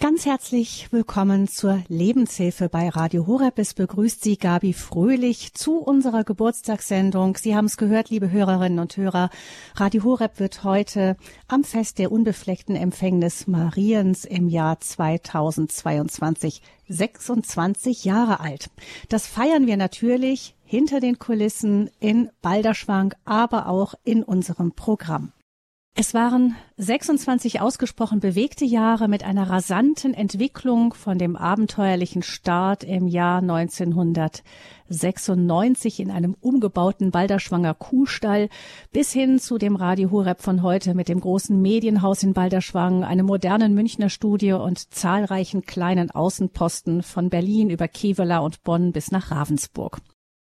Ganz herzlich willkommen zur Lebenshilfe bei Radio Horeb. Es begrüßt Sie Gabi Fröhlich zu unserer Geburtstagssendung. Sie haben es gehört, liebe Hörerinnen und Hörer. Radio Horeb wird heute am Fest der unbefleckten Empfängnis Mariens im Jahr 2022 26 Jahre alt. Das feiern wir natürlich hinter den Kulissen in Balderschwang, aber auch in unserem Programm. Es waren 26 ausgesprochen bewegte Jahre mit einer rasanten Entwicklung von dem abenteuerlichen Start im Jahr 1996 in einem umgebauten Balderschwanger Kuhstall bis hin zu dem Radio Horeb von heute mit dem großen Medienhaus in Balderschwang, einem modernen Münchner Studio und zahlreichen kleinen Außenposten von Berlin über Kevela und Bonn bis nach Ravensburg.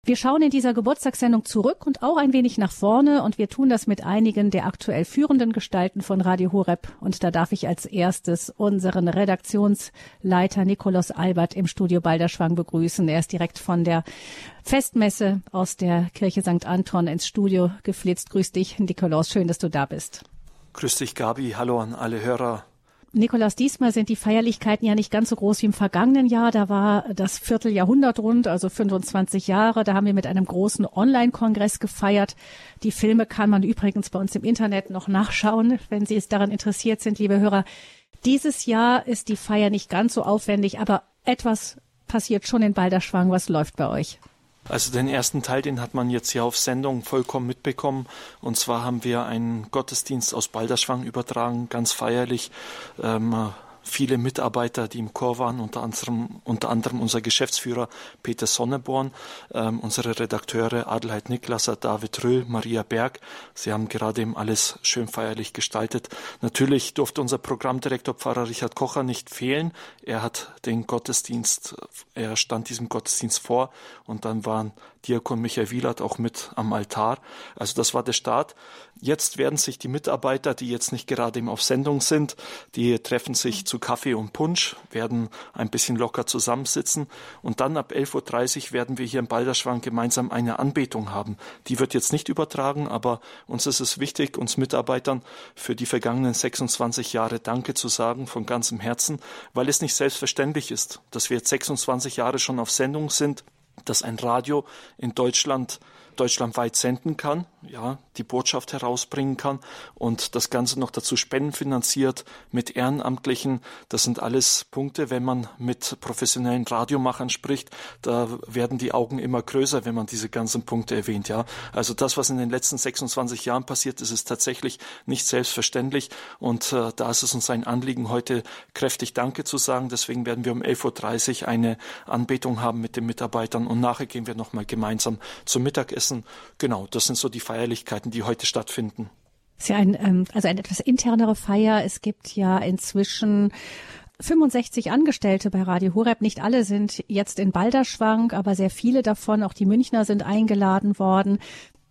Wir schauen in dieser Geburtstagssendung zurück und auch ein wenig nach vorne und wir tun das mit einigen der aktuell führenden Gestalten von Radio Horeb und da darf ich als erstes unseren Redaktionsleiter Nikolaus Albert im Studio Balderschwang begrüßen. Er ist direkt von der Festmesse aus der Kirche St. Anton ins Studio geflitzt. Grüß dich, Nikolaus, schön, dass du da bist. Grüß dich, Gabi. Hallo an alle Hörer Nikolaus, diesmal sind die Feierlichkeiten ja nicht ganz so groß wie im vergangenen Jahr. Da war das Vierteljahrhundert rund, also 25 Jahre. Da haben wir mit einem großen Online-Kongress gefeiert. Die Filme kann man übrigens bei uns im Internet noch nachschauen, wenn Sie es daran interessiert sind, liebe Hörer. Dieses Jahr ist die Feier nicht ganz so aufwendig, aber etwas passiert schon in Balderschwang. Was läuft bei euch? Also den ersten Teil, den hat man jetzt hier auf Sendung vollkommen mitbekommen. Und zwar haben wir einen Gottesdienst aus Balderschwang übertragen, ganz feierlich. Ähm, viele Mitarbeiter, die im Chor waren, unter anderem, unter anderem unser Geschäftsführer Peter Sonneborn, ähm, unsere Redakteure Adelheid Niklasser, David Röhl, Maria Berg. Sie haben gerade eben alles schön feierlich gestaltet. Natürlich durfte unser Programmdirektor Pfarrer Richard Kocher nicht fehlen. Er hat den Gottesdienst, er stand diesem Gottesdienst vor und dann waren Diakon Michael Wielert auch mit am Altar. Also das war der Start. Jetzt werden sich die Mitarbeiter, die jetzt nicht gerade eben auf Sendung sind, die treffen sich zu Kaffee und Punsch, werden ein bisschen locker zusammensitzen und dann ab 11.30 Uhr werden wir hier im Balderschwang gemeinsam eine Anbetung haben. Die wird jetzt nicht übertragen, aber uns ist es wichtig, uns Mitarbeitern für die vergangenen 26 Jahre Danke zu sagen von ganzem Herzen, weil es nicht selbstverständlich ist, dass wir jetzt 26 Jahre schon auf Sendung sind dass ein Radio in Deutschland deutschlandweit senden kann, ja, die Botschaft herausbringen kann und das Ganze noch dazu spendenfinanziert mit Ehrenamtlichen. Das sind alles Punkte, wenn man mit professionellen Radiomachern spricht, da werden die Augen immer größer, wenn man diese ganzen Punkte erwähnt, ja. Also das, was in den letzten 26 Jahren passiert ist, ist tatsächlich nicht selbstverständlich und äh, da ist es uns ein Anliegen, heute kräftig Danke zu sagen. Deswegen werden wir um 11.30 Uhr eine Anbetung haben mit den Mitarbeitern und nachher gehen wir nochmal gemeinsam zum Mittagessen. Genau, das sind so die Feierlichkeiten, die heute stattfinden. Es ist ja ein, ähm, also eine etwas internere Feier. Es gibt ja inzwischen 65 Angestellte bei Radio Horeb. Nicht alle sind jetzt in Balderschwang, aber sehr viele davon, auch die Münchner, sind eingeladen worden.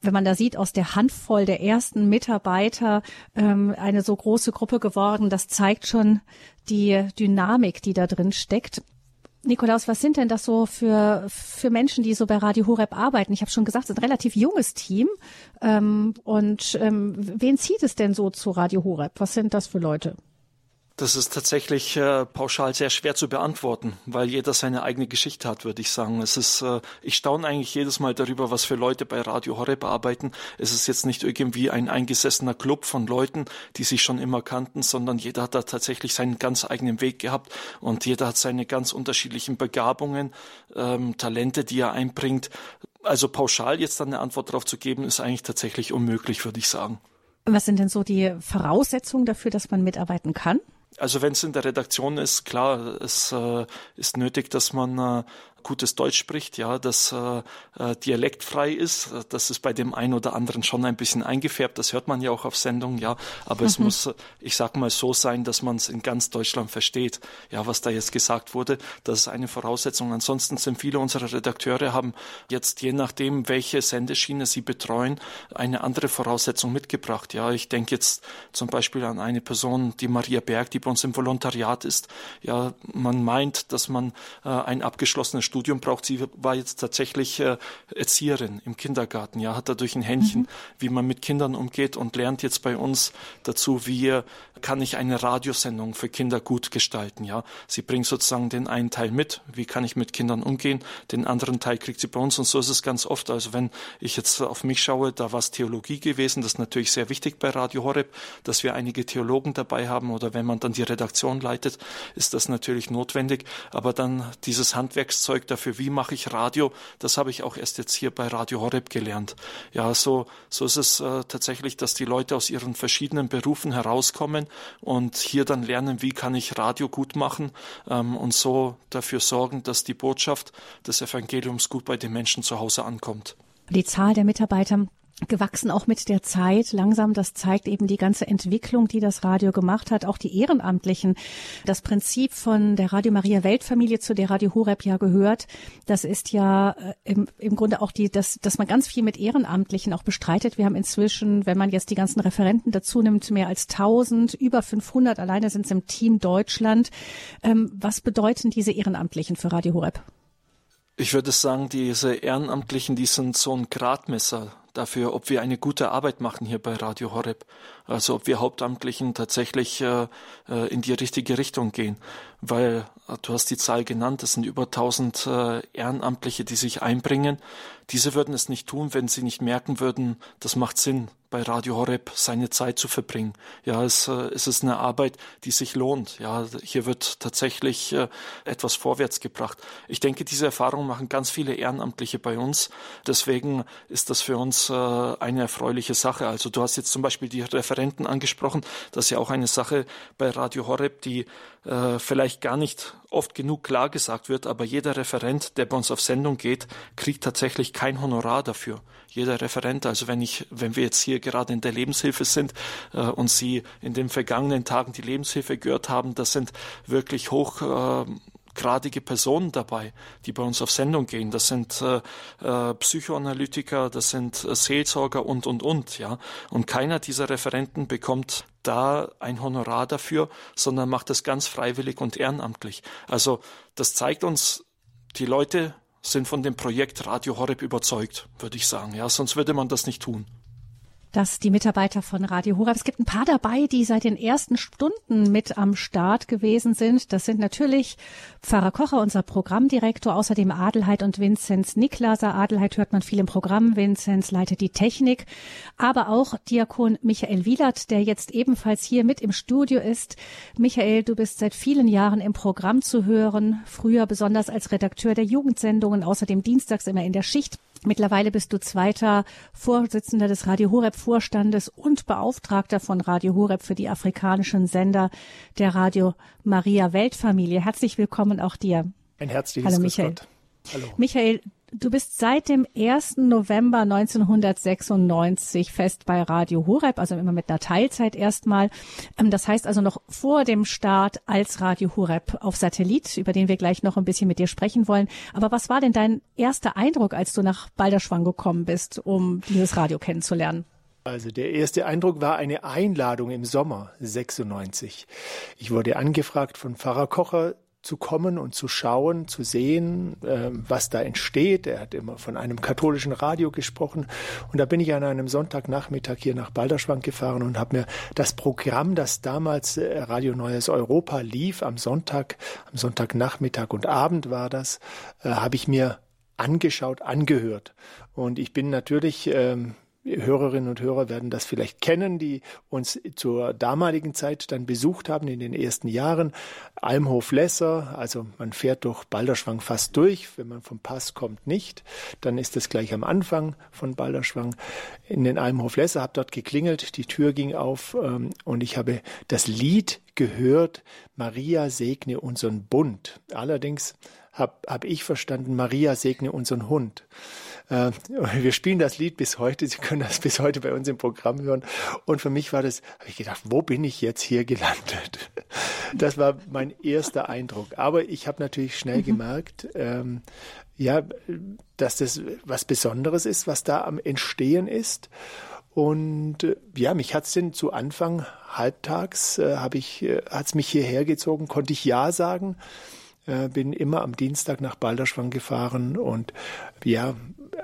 Wenn man da sieht, aus der Handvoll der ersten Mitarbeiter ähm, eine so große Gruppe geworden, das zeigt schon die Dynamik, die da drin steckt. Nikolaus, was sind denn das so für, für Menschen, die so bei Radio Horeb arbeiten? Ich habe schon gesagt, es ist ein relativ junges Team. Ähm, und ähm, wen zieht es denn so zu Radio Horeb? Was sind das für Leute? Das ist tatsächlich äh, pauschal sehr schwer zu beantworten, weil jeder seine eigene Geschichte hat, würde ich sagen. Es ist, äh, ich staune eigentlich jedes Mal darüber, was für Leute bei Radio Horeb arbeiten. Es ist jetzt nicht irgendwie ein eingesessener Club von Leuten, die sich schon immer kannten, sondern jeder hat da tatsächlich seinen ganz eigenen Weg gehabt und jeder hat seine ganz unterschiedlichen Begabungen, ähm, Talente, die er einbringt. Also pauschal jetzt dann eine Antwort darauf zu geben, ist eigentlich tatsächlich unmöglich, würde ich sagen. Was sind denn so die Voraussetzungen dafür, dass man mitarbeiten kann? Also wenn es in der Redaktion ist, klar, es äh, ist nötig, dass man äh, gutes Deutsch spricht, ja, das äh, äh, dialektfrei ist. Das ist bei dem einen oder anderen schon ein bisschen eingefärbt. Das hört man ja auch auf Sendung, ja. Aber mhm. es muss, ich sag mal, so sein, dass man es in ganz Deutschland versteht. Ja, was da jetzt gesagt wurde, das ist eine Voraussetzung. Ansonsten sind viele unserer Redakteure haben jetzt je nachdem, welche Sendeschiene sie betreuen, eine andere Voraussetzung mitgebracht. Ja, ich denke jetzt zum Beispiel an eine Person, die Maria Berg, die bei uns im Volontariat ist. Ja, man meint, dass man äh, ein abgeschlossenes Studium braucht. Sie war jetzt tatsächlich äh, Erzieherin im Kindergarten, ja, hat dadurch ein Händchen, mhm. wie man mit Kindern umgeht und lernt jetzt bei uns dazu, wie kann ich eine Radiosendung für Kinder gut gestalten, ja. Sie bringt sozusagen den einen Teil mit, wie kann ich mit Kindern umgehen, den anderen Teil kriegt sie bei uns und so ist es ganz oft. Also wenn ich jetzt auf mich schaue, da war es Theologie gewesen, das ist natürlich sehr wichtig bei Radio Horeb, dass wir einige Theologen dabei haben oder wenn man dann die Redaktion leitet, ist das natürlich notwendig, aber dann dieses Handwerkszeug dafür, wie mache ich Radio, das habe ich auch erst jetzt hier bei Radio Horeb gelernt. Ja, so, so ist es äh, tatsächlich, dass die Leute aus ihren verschiedenen Berufen herauskommen und hier dann lernen, wie kann ich Radio gut machen ähm, und so dafür sorgen, dass die Botschaft des Evangeliums gut bei den Menschen zu Hause ankommt. Die Zahl der Mitarbeiter gewachsen auch mit der Zeit langsam. Das zeigt eben die ganze Entwicklung, die das Radio gemacht hat. Auch die Ehrenamtlichen. Das Prinzip von der Radio Maria Weltfamilie, zu der Radio Horeb ja gehört, das ist ja äh, im, im Grunde auch die, dass, dass man ganz viel mit Ehrenamtlichen auch bestreitet. Wir haben inzwischen, wenn man jetzt die ganzen Referenten dazu nimmt, mehr als 1000, über 500 alleine sind es im Team Deutschland. Ähm, was bedeuten diese Ehrenamtlichen für Radio Horeb? Ich würde sagen, diese Ehrenamtlichen, die sind so ein Gradmesser dafür, ob wir eine gute Arbeit machen hier bei Radio Horeb. Also ob wir Hauptamtlichen tatsächlich äh, äh in die richtige Richtung gehen. Weil äh, du hast die Zahl genannt, es sind über 1000 äh, Ehrenamtliche, die sich einbringen. Diese würden es nicht tun, wenn sie nicht merken würden, das macht Sinn, bei Radio Horeb seine Zeit zu verbringen. Ja, es, äh, es ist eine Arbeit, die sich lohnt. Ja, hier wird tatsächlich äh, etwas vorwärts gebracht. Ich denke, diese Erfahrung machen ganz viele Ehrenamtliche bei uns. Deswegen ist das für uns äh, eine erfreuliche Sache. Also du hast jetzt zum Beispiel die Referenten angesprochen. Das ist ja auch eine Sache bei Radio Horeb, die äh, vielleicht gar nicht oft genug klar gesagt wird, aber jeder Referent, der bei uns auf Sendung geht, kriegt tatsächlich kein Honorar dafür. Jeder Referent, also wenn ich, wenn wir jetzt hier gerade in der Lebenshilfe sind äh, und Sie in den vergangenen Tagen die Lebenshilfe gehört haben, das sind wirklich hoch äh, gradige Personen dabei, die bei uns auf Sendung gehen. Das sind äh, äh, Psychoanalytiker, das sind äh, Seelsorger und und und, ja. Und keiner dieser Referenten bekommt da ein Honorar dafür, sondern macht das ganz freiwillig und ehrenamtlich. Also das zeigt uns, die Leute sind von dem Projekt Radio Horeb überzeugt, würde ich sagen. Ja, sonst würde man das nicht tun dass die Mitarbeiter von Radio Horeb, es gibt ein paar dabei, die seit den ersten Stunden mit am Start gewesen sind. Das sind natürlich Pfarrer Kocher, unser Programmdirektor, außerdem Adelheid und Vinzenz Niklaser. Adelheid hört man viel im Programm, Vinzenz leitet die Technik, aber auch Diakon Michael Wielert, der jetzt ebenfalls hier mit im Studio ist. Michael, du bist seit vielen Jahren im Programm zu hören, früher besonders als Redakteur der Jugendsendungen, außerdem dienstags immer in der Schicht Mittlerweile bist du zweiter Vorsitzender des Radio Horeb Vorstandes und Beauftragter von Radio Horeb für die afrikanischen Sender der Radio Maria Weltfamilie. Herzlich willkommen auch dir. Ein herzliches Hallo Michael. Hallo. Michael, Du bist seit dem 1. November 1996 fest bei Radio Horeb, also immer mit einer Teilzeit erstmal. Ähm, das heißt also noch vor dem Start als Radio Horeb auf Satellit, über den wir gleich noch ein bisschen mit dir sprechen wollen. Aber was war denn dein erster Eindruck, als du nach Balderschwang gekommen bist, um dieses Radio kennenzulernen? Also der erste Eindruck war eine Einladung im Sommer 96. Ich wurde angefragt von Pfarrer Kocher, zu kommen und zu schauen, zu sehen, äh, was da entsteht. Er hat immer von einem katholischen Radio gesprochen. Und da bin ich an einem Sonntagnachmittag hier nach Balderschwang gefahren und habe mir das Programm, das damals äh, Radio Neues Europa lief, am Sonntag, am Sonntagnachmittag und Abend war das, äh, habe ich mir angeschaut, angehört. Und ich bin natürlich ähm, Hörerinnen und Hörer werden das vielleicht kennen, die uns zur damaligen Zeit dann besucht haben in den ersten Jahren. Almhof-Lesser, also man fährt durch Balderschwang fast durch. Wenn man vom Pass kommt, nicht. Dann ist es gleich am Anfang von Balderschwang in den Almhof-Lesser, habe dort geklingelt, die Tür ging auf ähm, und ich habe das Lied gehört, Maria segne unseren Bund. Allerdings habe hab ich verstanden, Maria segne unseren Hund. Äh, wir spielen das Lied bis heute. Sie können das bis heute bei uns im Programm hören. Und für mich war das, habe ich gedacht, wo bin ich jetzt hier gelandet? Das war mein erster Eindruck. Aber ich habe natürlich schnell mhm. gemerkt, ähm, ja, dass das was Besonderes ist, was da am Entstehen ist. Und äh, ja, mich hat's denn zu Anfang halbtags äh, habe ich äh, hat's mich hierher gezogen, konnte ich ja sagen äh, bin immer am Dienstag nach Balderschwang gefahren und ja,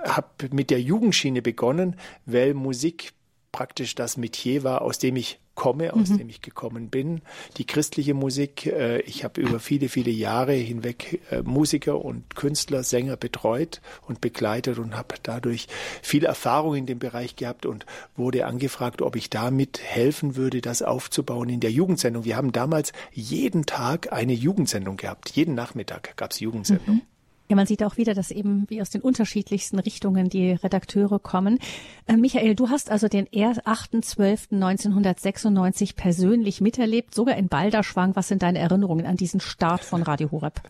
habe mit der Jugendschiene begonnen, weil Musik praktisch das Metier war, aus dem ich komme, aus mhm. dem ich gekommen bin. Die christliche Musik. Äh, ich habe über viele, viele Jahre hinweg äh, Musiker und Künstler, Sänger betreut und begleitet und habe dadurch viel Erfahrung in dem Bereich gehabt und wurde angefragt, ob ich damit helfen würde, das aufzubauen in der Jugendsendung. Wir haben damals jeden Tag eine Jugendsendung gehabt. Jeden Nachmittag gab es Jugendsendung. Mhm. Ja, man sieht auch wieder, dass eben wie aus den unterschiedlichsten Richtungen die Redakteure kommen. Äh, Michael, du hast also den 8.12.1996 persönlich miterlebt, sogar in Balderschwang. Was sind deine Erinnerungen an diesen Start von Radio Horeb?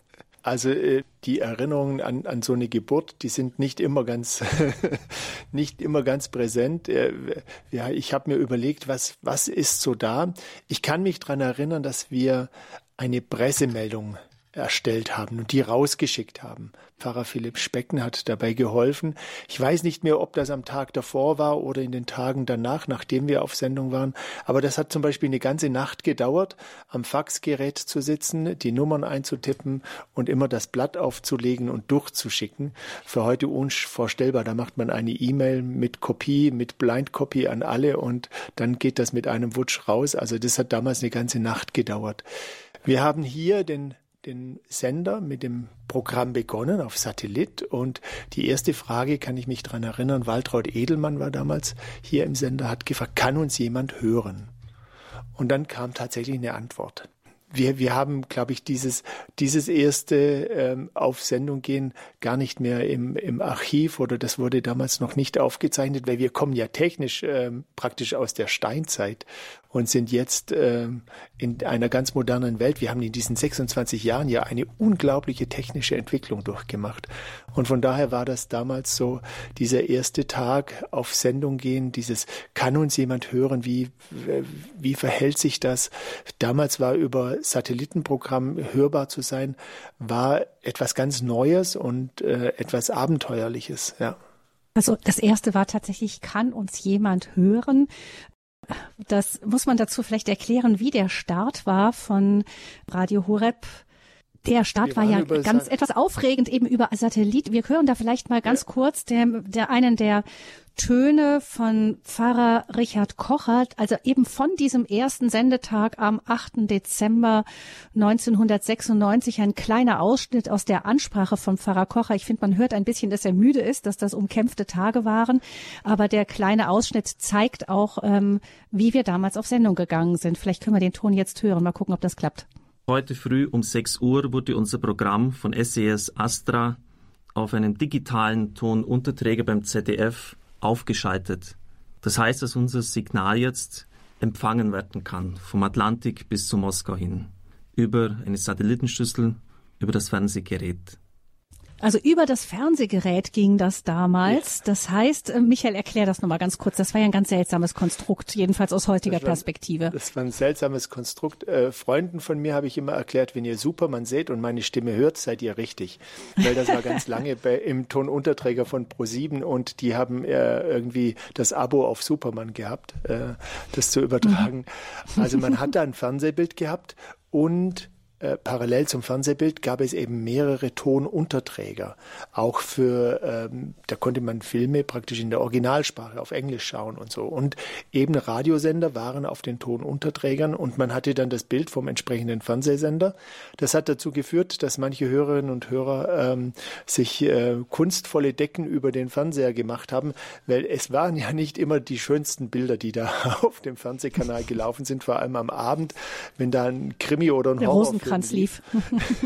Also äh, die Erinnerungen an, an so eine Geburt, die sind nicht immer ganz nicht immer ganz präsent. Äh, ja, ich habe mir überlegt, was was ist so da. Ich kann mich dran erinnern, dass wir eine Pressemeldung erstellt haben und die rausgeschickt haben. Pfarrer Philipp Specken hat dabei geholfen. Ich weiß nicht mehr, ob das am Tag davor war oder in den Tagen danach, nachdem wir auf Sendung waren. Aber das hat zum Beispiel eine ganze Nacht gedauert, am Faxgerät zu sitzen, die Nummern einzutippen und immer das Blatt aufzulegen und durchzuschicken. Für heute unvorstellbar. Da macht man eine E-Mail mit Kopie, mit Blind an alle und dann geht das mit einem Wutsch raus. Also das hat damals eine ganze Nacht gedauert. Wir haben hier den den Sender mit dem Programm begonnen auf Satellit und die erste Frage kann ich mich daran erinnern, Waltraud Edelmann war damals hier im Sender, hat gefragt, kann uns jemand hören? Und dann kam tatsächlich eine Antwort. Wir, wir haben, glaube ich, dieses, dieses erste ähm, auf Sendung gehen gar nicht mehr im, im Archiv oder das wurde damals noch nicht aufgezeichnet, weil wir kommen ja technisch ähm, praktisch aus der Steinzeit und sind jetzt äh, in einer ganz modernen Welt. Wir haben in diesen 26 Jahren ja eine unglaubliche technische Entwicklung durchgemacht. Und von daher war das damals so, dieser erste Tag auf Sendung gehen, dieses kann uns jemand hören, wie, wie verhält sich das? Damals war über Satellitenprogramm hörbar zu sein, war etwas ganz Neues und äh, etwas Abenteuerliches, ja. Also das erste war tatsächlich, kann uns jemand hören? Das muss man dazu vielleicht erklären, wie der Start war von Radio Horeb. Der Start war ja ganz etwas aufregend eben über Satellit. Wir hören da vielleicht mal ganz ja. kurz der, der einen der Töne von Pfarrer Richard Kochert, also eben von diesem ersten Sendetag am 8. Dezember 1996, ein kleiner Ausschnitt aus der Ansprache von Pfarrer Kocher. Ich finde, man hört ein bisschen, dass er müde ist, dass das umkämpfte Tage waren, aber der kleine Ausschnitt zeigt auch, ähm, wie wir damals auf Sendung gegangen sind. Vielleicht können wir den Ton jetzt hören, mal gucken, ob das klappt. Heute früh um 6 Uhr wurde unser Programm von SES e Astra auf einem digitalen Tonunterträger beim ZDF aufgeschaltet. Das heißt, dass unser Signal jetzt empfangen werden kann, vom Atlantik bis zu Moskau hin, über eine Satellitenschüssel, über das Fernsehgerät. Also über das Fernsehgerät ging das damals. Ja. Das heißt, äh, Michael, erklär das nochmal ganz kurz. Das war ja ein ganz seltsames Konstrukt, jedenfalls aus heutiger das war, Perspektive. Das war ein seltsames Konstrukt. Äh, Freunden von mir habe ich immer erklärt, wenn ihr Superman seht und meine Stimme hört, seid ihr richtig. Weil das war ganz lange bei, im Tonunterträger von Pro7 und die haben äh, irgendwie das Abo auf Superman gehabt, äh, das zu übertragen. Also man hat da ein Fernsehbild gehabt und äh, parallel zum Fernsehbild gab es eben mehrere Tonunterträger. Auch für, ähm, da konnte man Filme praktisch in der Originalsprache auf Englisch schauen und so. Und eben Radiosender waren auf den Tonunterträgern und man hatte dann das Bild vom entsprechenden Fernsehsender. Das hat dazu geführt, dass manche Hörerinnen und Hörer ähm, sich äh, kunstvolle Decken über den Fernseher gemacht haben, weil es waren ja nicht immer die schönsten Bilder, die da auf dem Fernsehkanal gelaufen sind, vor allem am Abend, wenn da ein Krimi oder ein Horror Rosenkranz lief.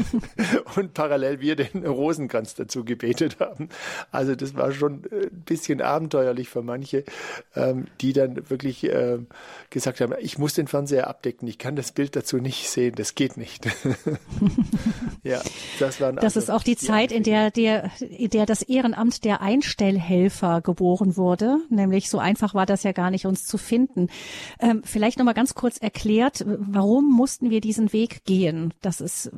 und parallel wir den Rosenkranz dazu gebetet haben. Also das war schon ein bisschen abenteuerlich für manche, ähm, die dann wirklich äh, gesagt haben, ich muss den Fernseher abdecken, ich kann das Bild dazu nicht sehen, das geht nicht. ja, das waren Das also ist auch die, die Zeit, in der, der, in der das Ehrenamt der Einstellhelfer geboren wurde. Nämlich so einfach war das ja gar nicht, uns zu finden. Ähm, vielleicht nochmal ganz kurz erklärt, warum mussten wir diesen Weg gehen? Das ist,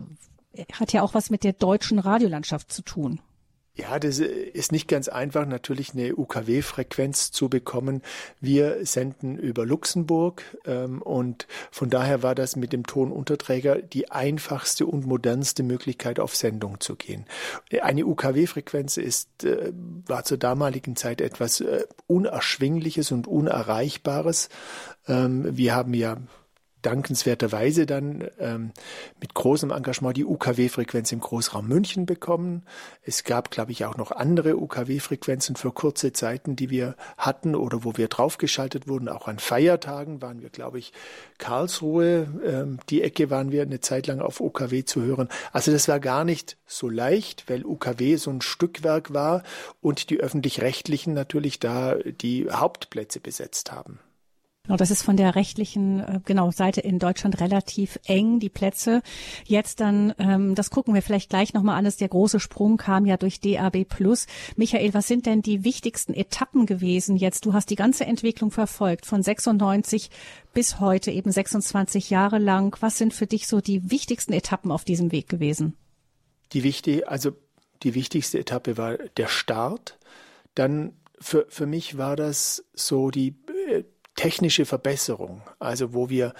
hat ja auch was mit der deutschen Radiolandschaft zu tun. Ja, das ist nicht ganz einfach, natürlich eine UKW-Frequenz zu bekommen. Wir senden über Luxemburg ähm, und von daher war das mit dem Tonunterträger die einfachste und modernste Möglichkeit, auf Sendung zu gehen. Eine UKW-Frequenz ist, äh, war zur damaligen Zeit etwas äh, Unerschwingliches und Unerreichbares. Ähm, wir haben ja dankenswerterweise dann ähm, mit großem Engagement die UKW-Frequenz im Großraum München bekommen. Es gab, glaube ich, auch noch andere UKW-Frequenzen für kurze Zeiten, die wir hatten oder wo wir draufgeschaltet wurden. Auch an Feiertagen waren wir, glaube ich, Karlsruhe, ähm, die Ecke waren wir eine Zeit lang auf UKW zu hören. Also das war gar nicht so leicht, weil UKW so ein Stückwerk war und die öffentlich-rechtlichen natürlich da die Hauptplätze besetzt haben. Genau, das ist von der rechtlichen äh, genau Seite in Deutschland relativ eng die Plätze. Jetzt dann, ähm, das gucken wir vielleicht gleich nochmal an. Ist der große Sprung kam ja durch DAB Plus. Michael, was sind denn die wichtigsten Etappen gewesen jetzt? Du hast die ganze Entwicklung verfolgt von 96 bis heute eben 26 Jahre lang. Was sind für dich so die wichtigsten Etappen auf diesem Weg gewesen? Die wichtig, also die wichtigste Etappe war der Start. Dann für, für mich war das so die technische Verbesserung, also wo wir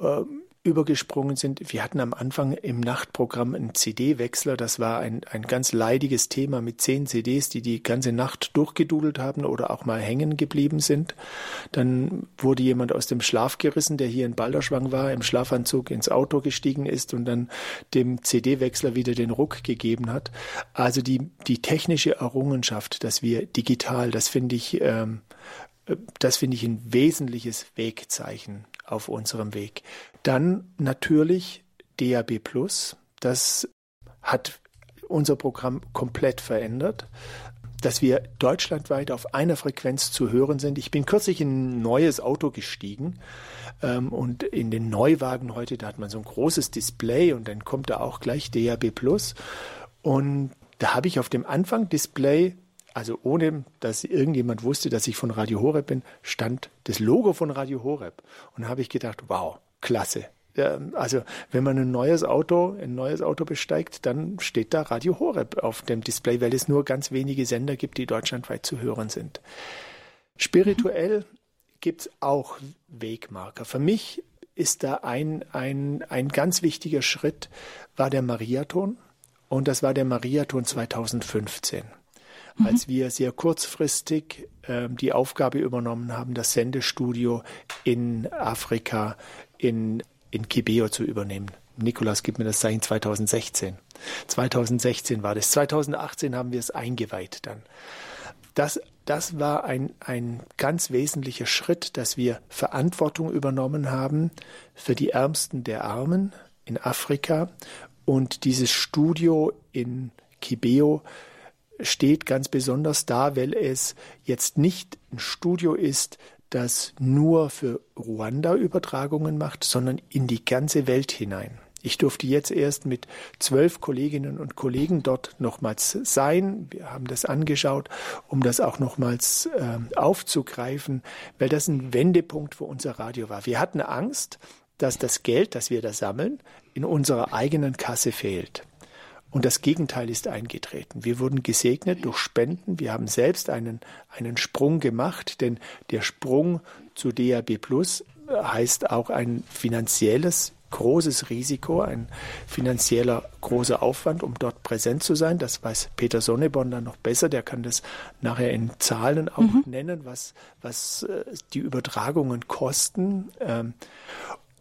äh, übergesprungen sind. Wir hatten am Anfang im Nachtprogramm einen CD-Wechsler. Das war ein, ein ganz leidiges Thema mit zehn CDs, die die ganze Nacht durchgedudelt haben oder auch mal hängen geblieben sind. Dann wurde jemand aus dem Schlaf gerissen, der hier in Balderschwang war, im Schlafanzug ins Auto gestiegen ist und dann dem CD-Wechsler wieder den Ruck gegeben hat. Also die, die technische Errungenschaft, dass wir digital, das finde ich, ähm, das finde ich ein wesentliches Wegzeichen auf unserem Weg. Dann natürlich DAB Plus. Das hat unser Programm komplett verändert, dass wir deutschlandweit auf einer Frequenz zu hören sind. Ich bin kürzlich in ein neues Auto gestiegen ähm, und in den Neuwagen heute, da hat man so ein großes Display und dann kommt da auch gleich DAB Plus. Und da habe ich auf dem Anfang Display also ohne, dass irgendjemand wusste, dass ich von Radio Horeb bin, stand das Logo von Radio Horeb. Und habe ich gedacht, wow, klasse. Also wenn man ein neues Auto, ein neues Auto besteigt, dann steht da Radio Horeb auf dem Display, weil es nur ganz wenige Sender gibt, die deutschlandweit zu hören sind. Spirituell gibt es auch Wegmarker. Für mich ist da ein, ein, ein ganz wichtiger Schritt, war der Mariathon. Und das war der Mariathon 2015 mhm. als wir sehr kurzfristig äh, die Aufgabe übernommen haben, das Sendestudio in Afrika, in, in Kibeo zu übernehmen. Nikolas gibt mir das Zeichen 2016. 2016 war das. 2018 haben wir es eingeweiht dann. Das, das war ein, ein ganz wesentlicher Schritt, dass wir Verantwortung übernommen haben für die Ärmsten der Armen in Afrika und dieses Studio in Kibeo steht ganz besonders da, weil es jetzt nicht ein Studio ist, das nur für Ruanda Übertragungen macht, sondern in die ganze Welt hinein. Ich durfte jetzt erst mit zwölf Kolleginnen und Kollegen dort nochmals sein. Wir haben das angeschaut, um das auch nochmals äh, aufzugreifen, weil das ein Wendepunkt für unser Radio war. Wir hatten Angst, dass das Geld, das wir da sammeln, in unserer eigenen Kasse fehlt. Und das Gegenteil ist eingetreten. Wir wurden gesegnet durch Spenden. Wir haben selbst einen, einen Sprung gemacht, denn der Sprung zu DAB Plus heißt auch ein finanzielles großes Risiko, ein finanzieller großer Aufwand, um dort präsent zu sein. Das weiß Peter Sonneborn dann noch besser. Der kann das nachher in Zahlen auch mhm. nennen, was, was äh, die Übertragungen kosten. Ähm,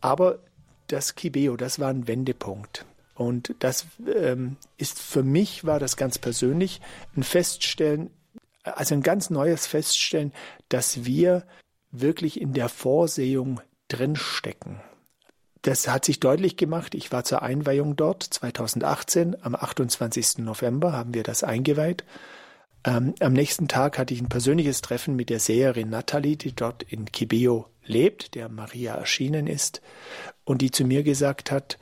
aber das Kibeo, das war ein Wendepunkt. Und das ähm, ist für mich, war das ganz persönlich, ein Feststellen, also ein ganz neues Feststellen, dass wir wirklich in der Vorsehung drinstecken. Das hat sich deutlich gemacht. Ich war zur Einweihung dort 2018. Am 28. November haben wir das eingeweiht. Ähm, am nächsten Tag hatte ich ein persönliches Treffen mit der Seherin Natalie, die dort in Kibeo lebt, der Maria erschienen ist, und die zu mir gesagt hat,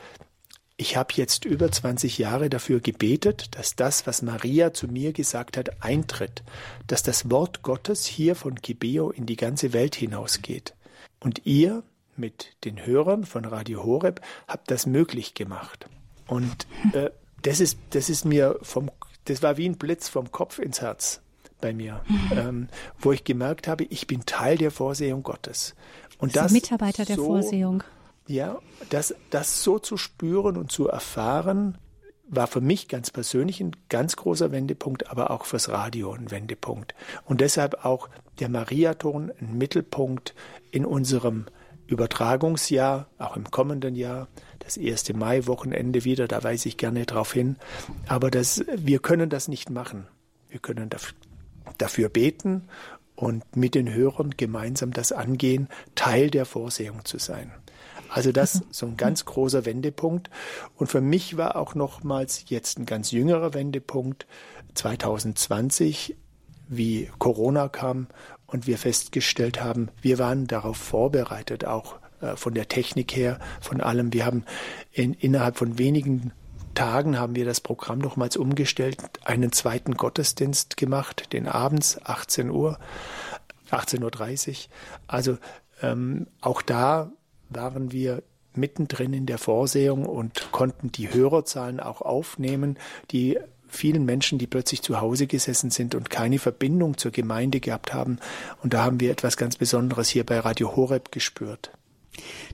ich habe jetzt über 20 Jahre dafür gebetet, dass das, was Maria zu mir gesagt hat, eintritt, dass das Wort Gottes hier von Kibeo in die ganze Welt hinausgeht. Und ihr mit den Hörern von Radio Horeb habt das möglich gemacht. Und äh, das, ist, das ist mir vom das war wie ein Blitz vom Kopf ins Herz bei mir, mhm. ähm, wo ich gemerkt habe, ich bin Teil der Vorsehung Gottes. Und das Mitarbeiter der so, Vorsehung. Ja, das, das so zu spüren und zu erfahren, war für mich ganz persönlich ein ganz großer Wendepunkt, aber auch fürs Radio ein Wendepunkt. Und deshalb auch der Mariaton ein Mittelpunkt in unserem Übertragungsjahr, auch im kommenden Jahr, das erste Mai-Wochenende wieder, da weise ich gerne darauf hin. Aber das, wir können das nicht machen. Wir können dafür beten und mit den Hörern gemeinsam das angehen, Teil der Vorsehung zu sein. Also das ist so ein ganz großer Wendepunkt. Und für mich war auch nochmals jetzt ein ganz jüngerer Wendepunkt 2020, wie Corona kam und wir festgestellt haben, wir waren darauf vorbereitet, auch äh, von der Technik her, von allem. Wir haben in, innerhalb von wenigen Tagen haben wir das Programm nochmals umgestellt, einen zweiten Gottesdienst gemacht, den abends 18 Uhr, 18.30 Uhr. Also ähm, auch da waren wir mittendrin in der Vorsehung und konnten die Hörerzahlen auch aufnehmen, die vielen Menschen, die plötzlich zu Hause gesessen sind und keine Verbindung zur Gemeinde gehabt haben. Und da haben wir etwas ganz Besonderes hier bei Radio Horeb gespürt.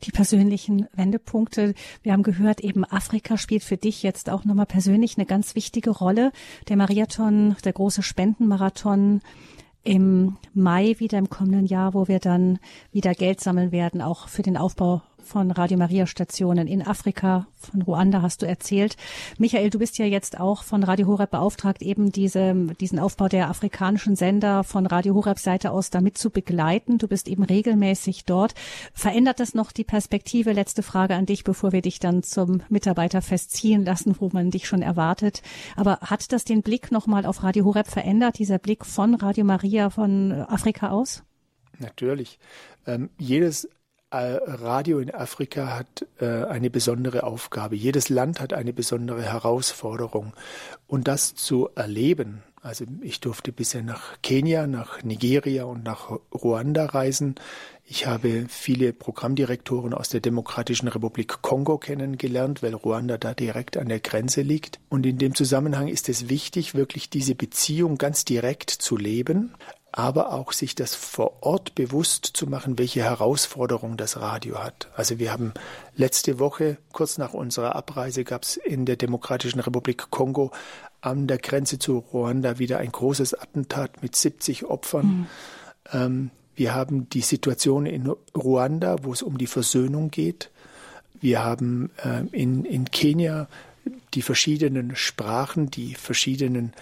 Die persönlichen Wendepunkte. Wir haben gehört, eben Afrika spielt für dich jetzt auch nochmal persönlich eine ganz wichtige Rolle. Der Mariathon, der große Spendenmarathon im Mai wieder im kommenden Jahr, wo wir dann wieder Geld sammeln werden, auch für den Aufbau von Radio Maria Stationen in Afrika, von Ruanda hast du erzählt. Michael, du bist ja jetzt auch von Radio Horeb beauftragt, eben diese, diesen Aufbau der afrikanischen Sender von Radio Horeb Seite aus damit zu begleiten. Du bist eben regelmäßig dort. Verändert das noch die Perspektive? Letzte Frage an dich, bevor wir dich dann zum Mitarbeiterfest ziehen lassen, wo man dich schon erwartet. Aber hat das den Blick nochmal auf Radio Horeb verändert, dieser Blick von Radio Maria von Afrika aus? Natürlich. Ähm, jedes Radio in Afrika hat äh, eine besondere Aufgabe. Jedes Land hat eine besondere Herausforderung. Und das zu erleben, also ich durfte bisher nach Kenia, nach Nigeria und nach Ruanda reisen. Ich habe viele Programmdirektoren aus der Demokratischen Republik Kongo kennengelernt, weil Ruanda da direkt an der Grenze liegt. Und in dem Zusammenhang ist es wichtig, wirklich diese Beziehung ganz direkt zu leben, aber auch sich das vor Ort bewusst zu machen, welche Herausforderung das Radio hat. Also wir haben letzte Woche, kurz nach unserer Abreise, gab es in der Demokratischen Republik Kongo an der Grenze zu Ruanda wieder ein großes Attentat mit 70 Opfern. Mhm. Ähm, wir haben die Situation in Ruanda, wo es um die Versöhnung geht. Wir haben äh, in, in Kenia die verschiedenen Sprachen, die verschiedenen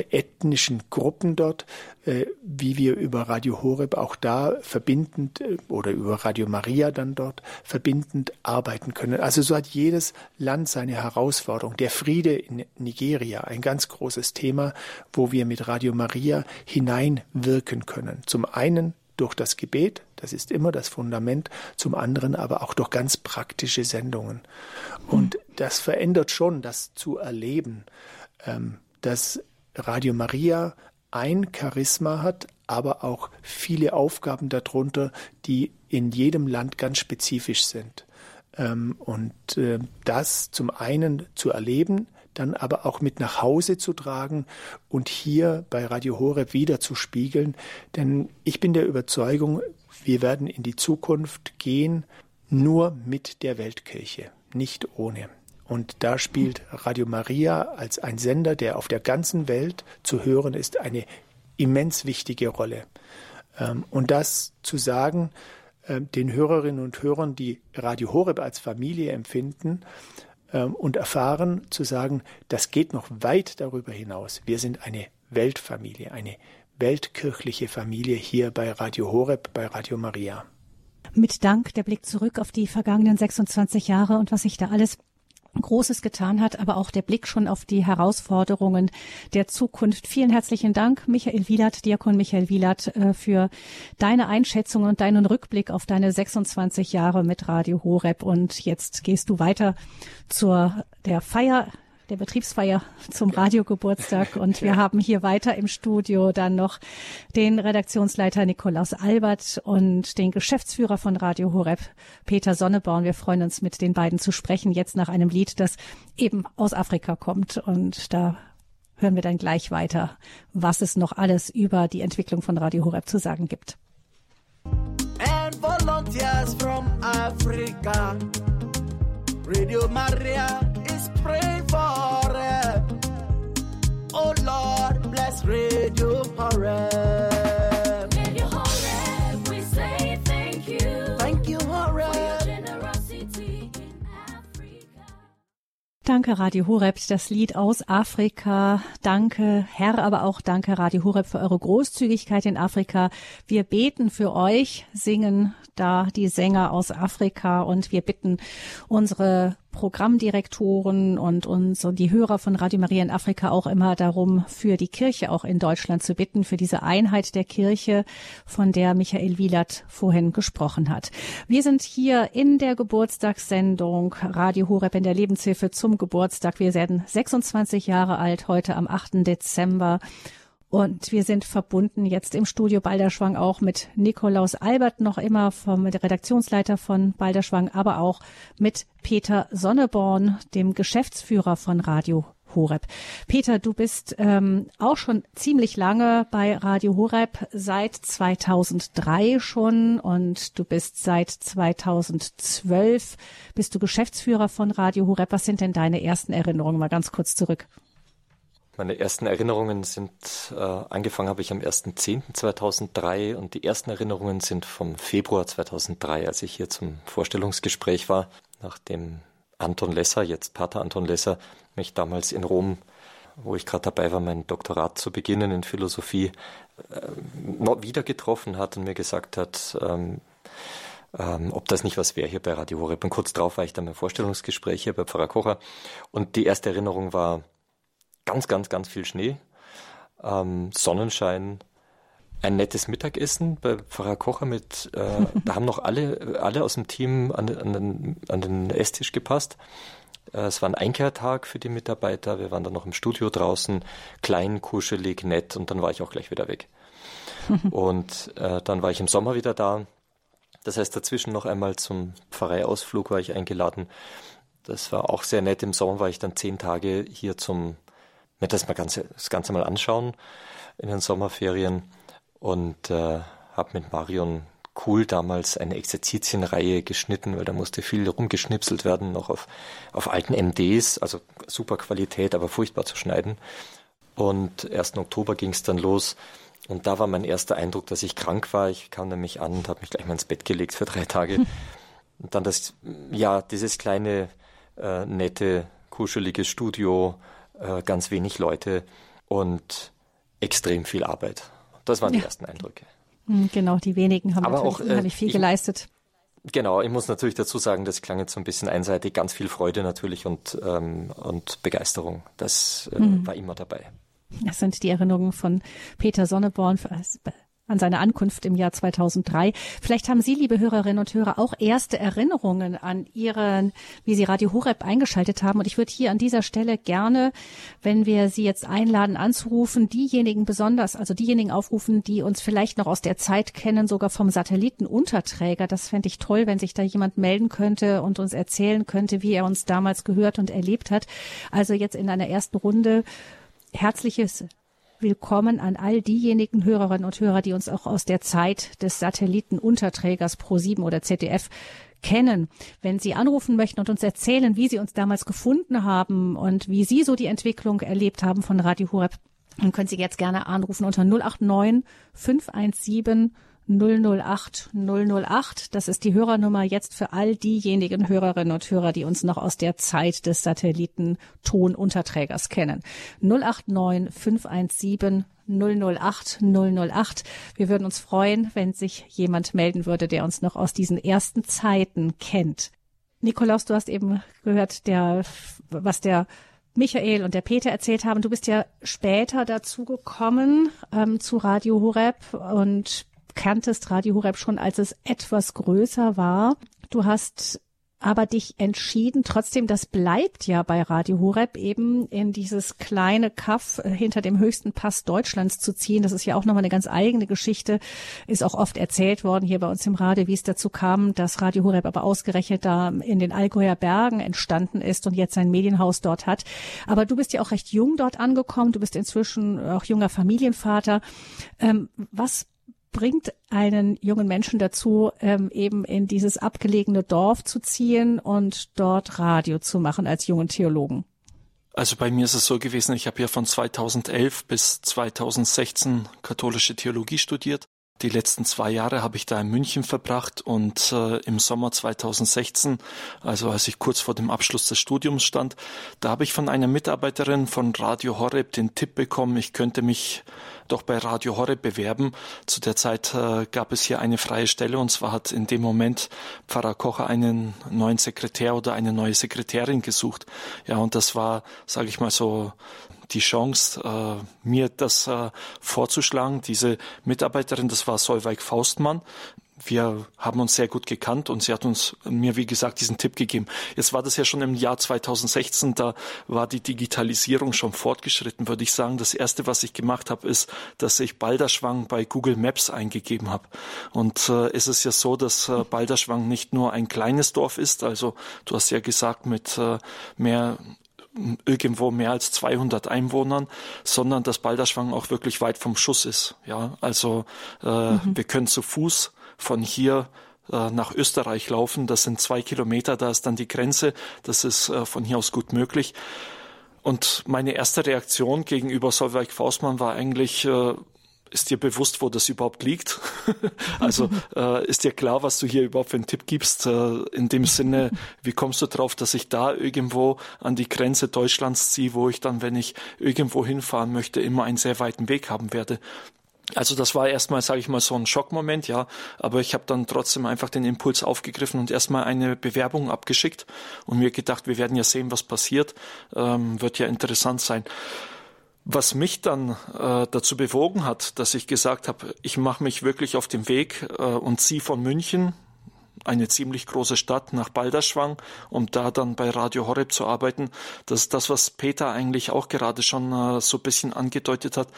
ethnischen Gruppen dort, äh, wie wir über Radio Horeb auch da verbindend äh, oder über Radio Maria dann dort verbindend arbeiten können. Also so hat jedes Land seine Herausforderung. Der Friede in Nigeria, ein ganz großes Thema, wo wir mit Radio Maria hineinwirken können. Zum einen durch das Gebet, das ist immer das Fundament, zum anderen aber auch durch ganz praktische Sendungen. Und das verändert schon, das zu erleben, ähm, dass Radio Maria ein Charisma hat, aber auch viele Aufgaben darunter, die in jedem Land ganz spezifisch sind. Ähm, und äh, das zum einen zu erleben, dann aber auch mit nach Hause zu tragen und hier bei Radio Horeb wieder zu spiegeln. Denn ich bin der Überzeugung, wir werden in die Zukunft gehen nur mit der Weltkirche, nicht ohne. Und da spielt Radio Maria als ein Sender, der auf der ganzen Welt zu hören ist, eine immens wichtige Rolle. Ähm, und das zu sagen, ähm, den Hörerinnen und Hörern, die Radio Horeb als Familie empfinden ähm, und erfahren, zu sagen, das geht noch weit darüber hinaus. Wir sind eine Weltfamilie, eine weltkirchliche Familie hier bei Radio Horeb, bei Radio Maria. Mit Dank der Blick zurück auf die vergangenen 26 Jahre und was sich da alles Großes getan hat, aber auch der Blick schon auf die Herausforderungen der Zukunft. Vielen herzlichen Dank, Michael Wielert, Diakon Michael Wielert, äh, für deine Einschätzung und deinen Rückblick auf deine 26 Jahre mit Radio Horeb. Und jetzt gehst du weiter zur der Feier der Betriebsfeier zum Radiogeburtstag. Und wir haben hier weiter im Studio dann noch den Redaktionsleiter Nikolaus Albert und den Geschäftsführer von Radio Horeb, Peter Sonneborn. Wir freuen uns, mit den beiden zu sprechen, jetzt nach einem Lied, das eben aus Afrika kommt. Und da hören wir dann gleich weiter, was es noch alles über die Entwicklung von Radio Horeb zu sagen gibt. And volunteers from Africa, Radio Maria is praying. Oh Lord, bless Radio Horeb. Danke, Radio Horeb, das Lied aus Afrika. Danke, Herr, aber auch danke, Radio Horeb, für eure Großzügigkeit in Afrika. Wir beten für euch, singen da die Sänger aus Afrika und wir bitten unsere Programmdirektoren und uns und die Hörer von Radio Maria in Afrika auch immer darum, für die Kirche auch in Deutschland zu bitten, für diese Einheit der Kirche, von der Michael Wielert vorhin gesprochen hat. Wir sind hier in der Geburtstagssendung Radio Horeb in der Lebenshilfe zum Geburtstag. Wir werden 26 Jahre alt heute am 8. Dezember. Und wir sind verbunden jetzt im Studio Balderschwang auch mit Nikolaus Albert noch immer vom Redaktionsleiter von Balderschwang, aber auch mit Peter Sonneborn, dem Geschäftsführer von Radio Horeb. Peter, du bist ähm, auch schon ziemlich lange bei Radio Horeb, seit 2003 schon und du bist seit 2012 bist du Geschäftsführer von Radio Horeb. Was sind denn deine ersten Erinnerungen? Mal ganz kurz zurück. Meine ersten Erinnerungen sind, äh, angefangen habe ich am 1.10.2003 und die ersten Erinnerungen sind vom Februar 2003, als ich hier zum Vorstellungsgespräch war, nachdem Anton Lesser, jetzt Pater Anton Lesser, mich damals in Rom, wo ich gerade dabei war, mein Doktorat zu beginnen in Philosophie, äh, wieder getroffen hat und mir gesagt hat, ähm, ähm, ob das nicht was wäre hier bei Radio Horeb. Und kurz drauf war ich dann im Vorstellungsgespräch hier bei Pfarrer Kocher und die erste Erinnerung war, ganz, ganz, ganz viel Schnee, ähm, Sonnenschein, ein nettes Mittagessen bei Pfarrer Kocher mit, äh, da haben noch alle, alle aus dem Team an, an, den, an den Esstisch gepasst. Äh, es war ein Einkehrtag für die Mitarbeiter. Wir waren dann noch im Studio draußen, klein, kuschelig, nett und dann war ich auch gleich wieder weg. und äh, dann war ich im Sommer wieder da. Das heißt, dazwischen noch einmal zum Pfarreiausflug war ich eingeladen. Das war auch sehr nett. Im Sommer war ich dann zehn Tage hier zum mir das mal ganze, das Ganze mal anschauen in den Sommerferien und äh, habe mit Marion Cool damals eine Exerzitienreihe geschnitten, weil da musste viel rumgeschnipselt werden, noch auf, auf alten MDs, also super Qualität, aber furchtbar zu schneiden. Und 1. Oktober ging es dann los und da war mein erster Eindruck, dass ich krank war. Ich kam nämlich an und habe mich gleich mal ins Bett gelegt für drei Tage. Und dann das, ja, dieses kleine, äh, nette, kuschelige Studio, äh, ganz wenig Leute und extrem viel Arbeit. Das waren die ersten Eindrücke. Hm, genau, die wenigen haben Aber natürlich auch, äh, unheimlich viel ich, geleistet. Genau, ich muss natürlich dazu sagen, das klang jetzt so ein bisschen einseitig, ganz viel Freude natürlich und, ähm, und Begeisterung. Das äh, mhm. war immer dabei. Das sind die Erinnerungen von Peter Sonneborn an seine Ankunft im Jahr 2003. Vielleicht haben Sie, liebe Hörerinnen und Hörer, auch erste Erinnerungen an Ihren, wie Sie Radio Horeb eingeschaltet haben. Und ich würde hier an dieser Stelle gerne, wenn wir Sie jetzt einladen, anzurufen, diejenigen besonders, also diejenigen aufrufen, die uns vielleicht noch aus der Zeit kennen, sogar vom Satellitenunterträger. Das fände ich toll, wenn sich da jemand melden könnte und uns erzählen könnte, wie er uns damals gehört und erlebt hat. Also jetzt in einer ersten Runde herzliches willkommen an all diejenigen Hörerinnen und Hörer, die uns auch aus der Zeit des Satellitenunterträgers Pro7 oder ZDF kennen. Wenn Sie anrufen möchten und uns erzählen, wie Sie uns damals gefunden haben und wie Sie so die Entwicklung erlebt haben von Radio Horeb, dann können Sie jetzt gerne anrufen unter 089 517 008 008. Das ist die Hörernummer jetzt für all diejenigen Hörerinnen und Hörer, die uns noch aus der Zeit des Satellitentonunterträgers kennen. 089 517 008 008. Wir würden uns freuen, wenn sich jemand melden würde, der uns noch aus diesen ersten Zeiten kennt. Nikolaus, du hast eben gehört, der, was der Michael und der Peter erzählt haben. Du bist ja später dazu gekommen ähm, zu Radio Horeb und kanntest Radio Horeb schon, als es etwas größer war. Du hast aber dich entschieden, trotzdem, das bleibt ja bei Radio Horeb eben in dieses kleine Kaff hinter dem höchsten Pass Deutschlands zu ziehen. Das ist ja auch nochmal eine ganz eigene Geschichte, ist auch oft erzählt worden hier bei uns im Radio, wie es dazu kam, dass Radio Horeb aber ausgerechnet da in den Allgäuer Bergen entstanden ist und jetzt sein Medienhaus dort hat. Aber du bist ja auch recht jung dort angekommen, du bist inzwischen auch junger Familienvater. Ähm, was bringt einen jungen Menschen dazu, ähm, eben in dieses abgelegene Dorf zu ziehen und dort Radio zu machen als jungen Theologen? Also bei mir ist es so gewesen, ich habe ja von 2011 bis 2016 katholische Theologie studiert die letzten zwei Jahre habe ich da in München verbracht und äh, im Sommer 2016, also als ich kurz vor dem Abschluss des Studiums stand, da habe ich von einer Mitarbeiterin von Radio Horeb den Tipp bekommen, ich könnte mich doch bei Radio Horeb bewerben. Zu der Zeit äh, gab es hier eine freie Stelle und zwar hat in dem Moment Pfarrer Kocher einen neuen Sekretär oder eine neue Sekretärin gesucht. Ja, und das war, sage ich mal so, die Chance, äh, mir das äh, vorzuschlagen. Diese Mitarbeiterin, das war Solveig Faustmann. Wir haben uns sehr gut gekannt und sie hat uns mir, wie gesagt, diesen Tipp gegeben. Jetzt war das ja schon im Jahr 2016, da war die Digitalisierung schon fortgeschritten, würde ich sagen. Das erste, was ich gemacht habe, ist, dass ich Balderschwang bei Google Maps eingegeben habe. Und äh, es ist ja so, dass äh, Balderschwang nicht nur ein kleines Dorf ist, also du hast ja gesagt, mit äh, mehr irgendwo mehr als 200 Einwohnern, sondern dass Balderschwang auch wirklich weit vom Schuss ist. Ja, also äh, mhm. wir können zu Fuß von hier äh, nach Österreich laufen. Das sind zwei Kilometer, da ist dann die Grenze. Das ist äh, von hier aus gut möglich. Und meine erste Reaktion gegenüber Solveig Faustmann war eigentlich, äh, ist dir bewusst, wo das überhaupt liegt? also äh, ist dir klar, was du hier überhaupt für einen Tipp gibst? Äh, in dem Sinne, wie kommst du drauf, dass ich da irgendwo an die Grenze Deutschlands ziehe, wo ich dann, wenn ich irgendwo hinfahren möchte, immer einen sehr weiten Weg haben werde? Also das war erstmal, sage ich mal, so ein Schockmoment, ja. Aber ich habe dann trotzdem einfach den Impuls aufgegriffen und erstmal eine Bewerbung abgeschickt und mir gedacht, wir werden ja sehen, was passiert. Ähm, wird ja interessant sein. Was mich dann äh, dazu bewogen hat, dass ich gesagt habe, ich mache mich wirklich auf den Weg äh, und ziehe von München, eine ziemlich große Stadt, nach Balderschwang, um da dann bei Radio Horeb zu arbeiten. Das ist das, was Peter eigentlich auch gerade schon äh, so ein bisschen angedeutet hat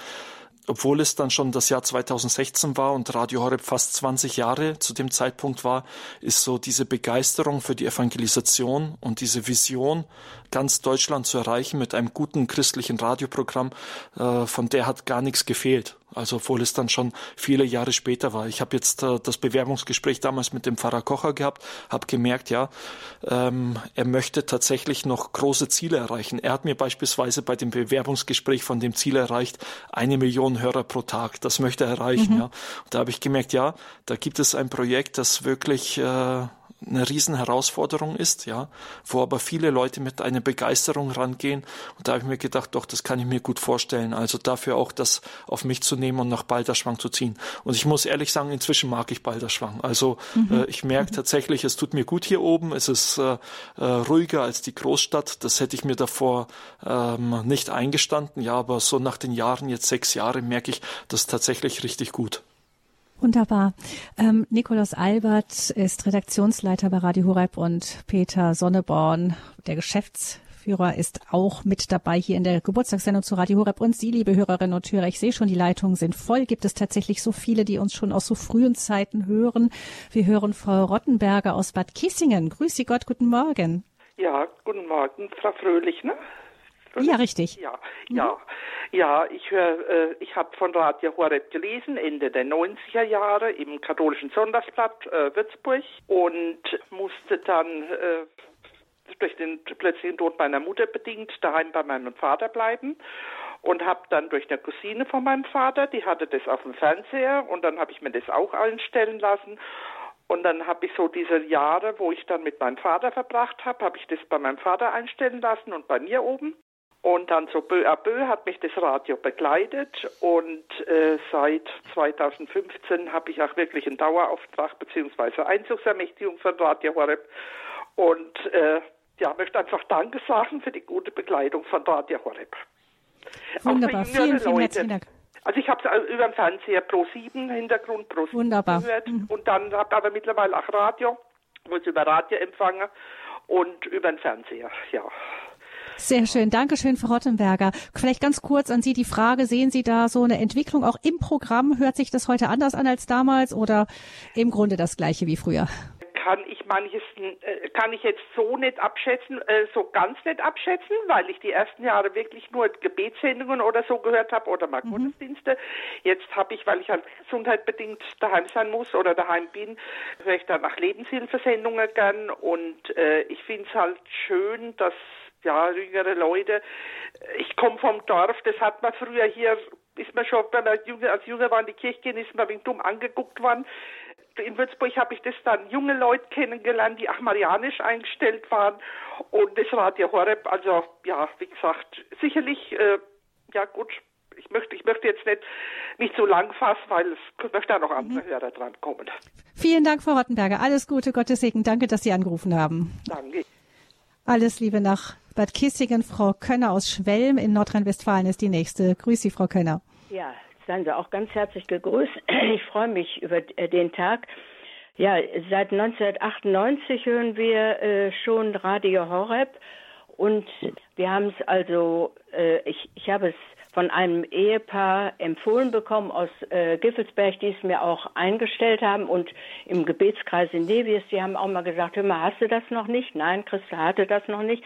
obwohl es dann schon das Jahr 2016 war und Radio Horeb fast 20 Jahre zu dem Zeitpunkt war, ist so diese Begeisterung für die Evangelisation und diese Vision, ganz Deutschland zu erreichen mit einem guten christlichen Radioprogramm, äh, von der hat gar nichts gefehlt. Also obwohl es dann schon viele Jahre später war. Ich habe jetzt äh, das Bewerbungsgespräch damals mit dem Pfarrer Kocher gehabt, habe gemerkt, ja, ähm, er möchte tatsächlich noch große Ziele erreichen. Er hat mir beispielsweise bei dem Bewerbungsgespräch von dem Ziel erreicht, eine Million Hörer pro Tag. Das möchte er erreichen. Mhm. Ja. Und da habe ich gemerkt, ja, da gibt es ein Projekt, das wirklich äh, eine Riesenherausforderung ist, ja, wo aber viele Leute mit einer Begeisterung rangehen. Und da habe ich mir gedacht, doch, das kann ich mir gut vorstellen. Also dafür auch das auf mich zu nehmen und nach Balderschwang zu ziehen. Und ich muss ehrlich sagen, inzwischen mag ich Balderschwang. Also mhm. äh, ich merke mhm. tatsächlich, es tut mir gut hier oben. Es ist äh, äh, ruhiger als die Großstadt. Das hätte ich mir davor ähm, nicht eingestanden. Ja, aber so nach den Jahren, jetzt sechs Jahre, merke ich, das tatsächlich richtig gut. Wunderbar. Ähm, Nikolaus Albert ist Redaktionsleiter bei Radio Horeb und Peter Sonneborn, der Geschäftsführer, ist auch mit dabei hier in der Geburtstagssendung zu Radio Horeb. Und Sie, liebe Hörerinnen und Hörer, ich sehe schon, die Leitungen sind voll. Gibt es tatsächlich so viele, die uns schon aus so frühen Zeiten hören? Wir hören Frau Rottenberger aus Bad Kissingen. Grüß Sie Gott, guten Morgen. Ja, guten Morgen, Frau Fröhlich, ne? Ja, richtig. Ja, mhm. ja. Ja, ich höre, äh, ich habe von Radio Horeb gelesen, Ende der 90er Jahre im katholischen Sonntagsblatt äh, Würzburg und musste dann äh, durch den plötzlichen Tod meiner Mutter bedingt daheim bei meinem Vater bleiben und habe dann durch eine Cousine von meinem Vater, die hatte das auf dem Fernseher und dann habe ich mir das auch einstellen lassen und dann habe ich so diese Jahre, wo ich dann mit meinem Vater verbracht habe, habe ich das bei meinem Vater einstellen lassen und bei mir oben. Und dann so peu à peu hat mich das Radio begleitet und äh, seit 2015 habe ich auch wirklich einen Dauerauftrag beziehungsweise Einzugsermächtigung von Radio Horeb und äh, ja, möchte einfach Danke sagen für die gute Begleitung von Radio Horeb. Wunderbar, vielen, vielen herzlichen Dank. Also ich habe es über den Fernseher Pro 7 Hintergrund Pro 7 Wunderbar. gehört mhm. und dann habe aber mittlerweile auch Radio, wo ich über Radio empfange und über den Fernseher, ja. Sehr schön. Dankeschön, Frau Rottenberger. Vielleicht ganz kurz an Sie die Frage, sehen Sie da so eine Entwicklung auch im Programm? Hört sich das heute anders an als damals oder im Grunde das gleiche wie früher? kann ich manches äh, kann ich jetzt so nicht abschätzen, äh, so ganz nicht abschätzen, weil ich die ersten Jahre wirklich nur Gebetssendungen oder so gehört habe oder mal mhm. Gottesdienste. Jetzt habe ich, weil ich halt gesundheitbedingt daheim sein muss oder daheim bin, höre ich dann nach Lebenshilfesendungen gern und äh, ich finde es halt schön, dass ja, jüngere Leute. Ich komme vom Dorf, das hat man früher hier, ist man schon, wenn man jünger, als Jünger war in die Kirche gehen, ist man wegen dumm angeguckt worden in Würzburg habe ich das dann junge Leute kennengelernt, die achmarianisch eingestellt waren und das Radio Horeb, also ja, wie gesagt, sicherlich, äh, ja gut, ich möchte, ich möchte jetzt nicht, nicht so lang fassen, weil es möchte da noch andere mhm. Hörer dran kommen. Vielen Dank, Frau Rottenberger. Alles Gute, Gottes Segen. Danke, dass Sie angerufen haben. Danke. Alles Liebe nach Bad Kissingen. Frau Könner aus Schwelm in Nordrhein-Westfalen ist die nächste. Grüß Sie, Frau Könner. Ja, Seien Sie auch ganz herzlich gegrüßt. Ich freue mich über äh, den Tag. Ja, seit 1998 hören wir äh, schon Radio Horeb und wir haben es also, äh, ich, ich habe es von einem Ehepaar empfohlen bekommen aus äh, Giffelsberg, die es mir auch eingestellt haben und im Gebetskreis in Nevis, die haben auch mal gesagt, hör mal, hast du das noch nicht? Nein, Christa hatte das noch nicht.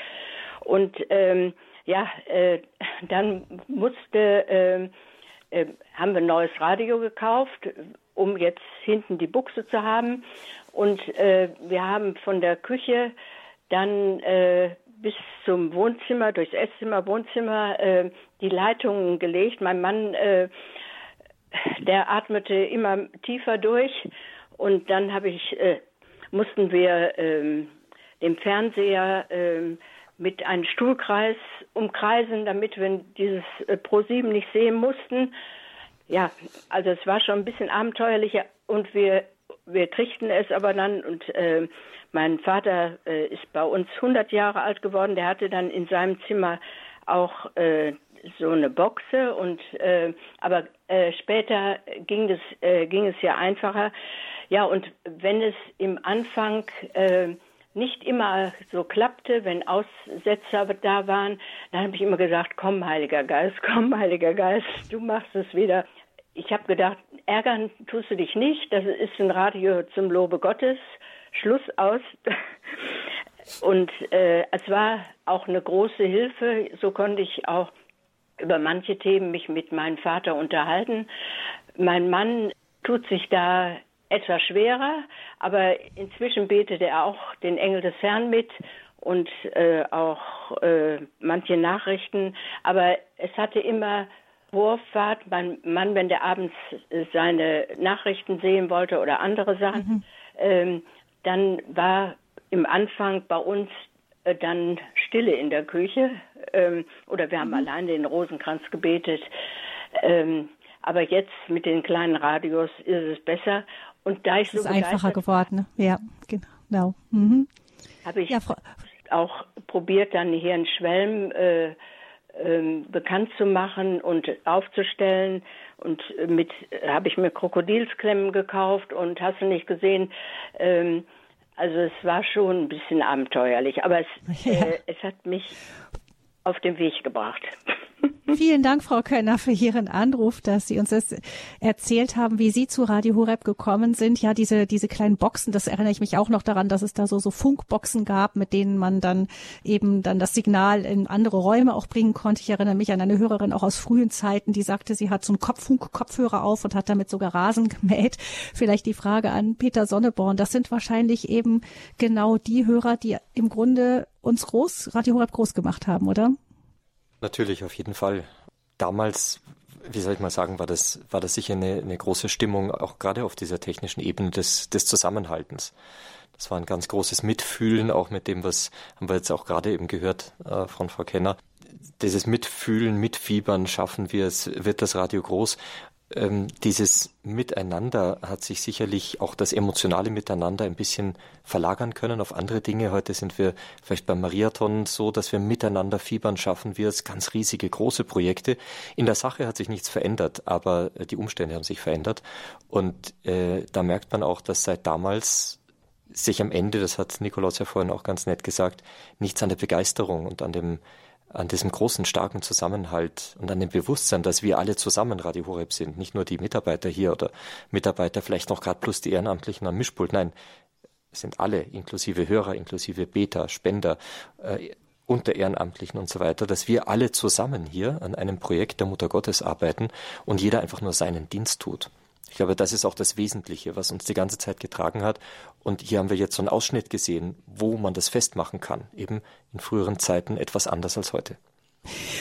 Und ähm, ja, äh, dann musste äh, äh, haben wir ein neues Radio gekauft, um jetzt hinten die Buchse zu haben. Und äh, wir haben von der Küche dann äh, bis zum Wohnzimmer, durchs Esszimmer, Wohnzimmer, äh, die Leitungen gelegt. Mein Mann, der atmete immer tiefer durch. Und dann ich, mussten wir äh, den Fernseher äh, mit einem Stuhlkreis umkreisen, damit wir dieses äh, Pro7 nicht sehen mussten. Ja, also es war schon ein bisschen abenteuerlicher und wir wir kriegten es aber dann und äh, mein Vater äh, ist bei uns 100 Jahre alt geworden. Der hatte dann in seinem Zimmer auch äh, so eine Boxe und äh, aber äh, später ging es äh, ging es ja einfacher. Ja und wenn es im Anfang äh, nicht immer so klappte, wenn Aussetzer da waren, dann habe ich immer gesagt, komm, Heiliger Geist, komm, Heiliger Geist, du machst es wieder. Ich habe gedacht, ärgern tust du dich nicht, das ist ein Radio zum Lobe Gottes, Schluss aus. Und äh, es war auch eine große Hilfe, so konnte ich auch über manche Themen mich mit meinem Vater unterhalten. Mein Mann tut sich da etwas schwerer, aber inzwischen betet er auch den Engel des Herrn mit und äh, auch äh, manche Nachrichten. Aber es hatte immer Vorfahrt. Mein Mann, wenn der abends seine Nachrichten sehen wollte oder andere Sachen, mhm. ähm, dann war im Anfang bei uns äh, dann Stille in der Küche ähm, oder wir haben mhm. allein den Rosenkranz gebetet. Ähm, aber jetzt mit den kleinen Radios ist es besser. Und da ich es so ist einfacher geworden. Ja, genau. Mhm. Habe ich ja, auch probiert, dann hier in Schwelm äh, äh, bekannt zu machen und aufzustellen. Und mit habe ich mir Krokodilsklemmen gekauft und hast du nicht gesehen. Ähm, also es war schon ein bisschen abenteuerlich, aber es, ja. äh, es hat mich auf den Weg gebracht. Vielen Dank, Frau Könner, für Ihren Anruf, dass Sie uns das erzählt haben, wie Sie zu Radio Horeb gekommen sind. Ja, diese, diese kleinen Boxen, das erinnere ich mich auch noch daran, dass es da so, so Funkboxen gab, mit denen man dann eben dann das Signal in andere Räume auch bringen konnte. Ich erinnere mich an eine Hörerin auch aus frühen Zeiten, die sagte, sie hat so einen Kopffunk-Kopfhörer auf und hat damit sogar Rasen gemäht. Vielleicht die Frage an Peter Sonneborn. Das sind wahrscheinlich eben genau die Hörer, die im Grunde uns groß, Radio Horeb groß gemacht haben, oder? Natürlich, auf jeden Fall. Damals, wie soll ich mal sagen, war das, war das sicher eine, eine große Stimmung, auch gerade auf dieser technischen Ebene des, des Zusammenhaltens. Das war ein ganz großes Mitfühlen, auch mit dem, was haben wir jetzt auch gerade eben gehört äh, von Frau Kenner. Dieses Mitfühlen, Mitfiebern schaffen wir es, wird das Radio groß ähm, dieses Miteinander hat sich sicherlich auch das emotionale Miteinander ein bisschen verlagern können auf andere Dinge. Heute sind wir vielleicht beim Mariathon so, dass wir miteinander fiebern, schaffen wir es, ganz riesige, große Projekte. In der Sache hat sich nichts verändert, aber äh, die Umstände haben sich verändert. Und äh, da merkt man auch, dass seit damals sich am Ende, das hat Nikolaus ja vorhin auch ganz nett gesagt, nichts an der Begeisterung und an dem an diesem großen, starken Zusammenhalt und an dem Bewusstsein, dass wir alle zusammen Radio Horeb sind, nicht nur die Mitarbeiter hier oder Mitarbeiter vielleicht noch gerade plus die Ehrenamtlichen am Mischpult, nein, es sind alle, inklusive Hörer, inklusive Beter, Spender, äh, unter Ehrenamtlichen und so weiter, dass wir alle zusammen hier an einem Projekt der Mutter Gottes arbeiten und jeder einfach nur seinen Dienst tut. Ich glaube, das ist auch das Wesentliche, was uns die ganze Zeit getragen hat. Und hier haben wir jetzt so einen Ausschnitt gesehen, wo man das festmachen kann. Eben in früheren Zeiten etwas anders als heute.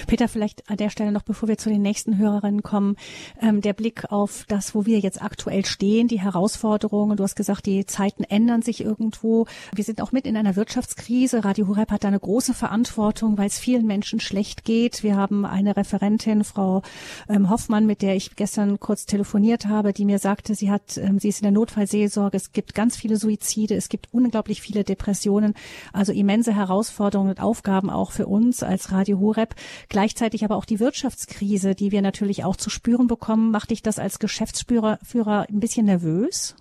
Peter, vielleicht an der Stelle noch, bevor wir zu den nächsten Hörerinnen kommen, ähm, der Blick auf das, wo wir jetzt aktuell stehen, die Herausforderungen. Du hast gesagt, die Zeiten ändern sich irgendwo. Wir sind auch mit in einer Wirtschaftskrise. Radio Horeb hat da eine große Verantwortung, weil es vielen Menschen schlecht geht. Wir haben eine Referentin, Frau ähm, Hoffmann, mit der ich gestern kurz telefoniert habe, die mir sagte, sie hat, ähm, sie ist in der Notfallseelsorge. Es gibt ganz viele Suizide. Es gibt unglaublich viele Depressionen. Also immense Herausforderungen und Aufgaben auch für uns als Radio Horeb. Gleichzeitig aber auch die Wirtschaftskrise, die wir natürlich auch zu spüren bekommen. Macht dich das als Geschäftsführer Führer ein bisschen nervös?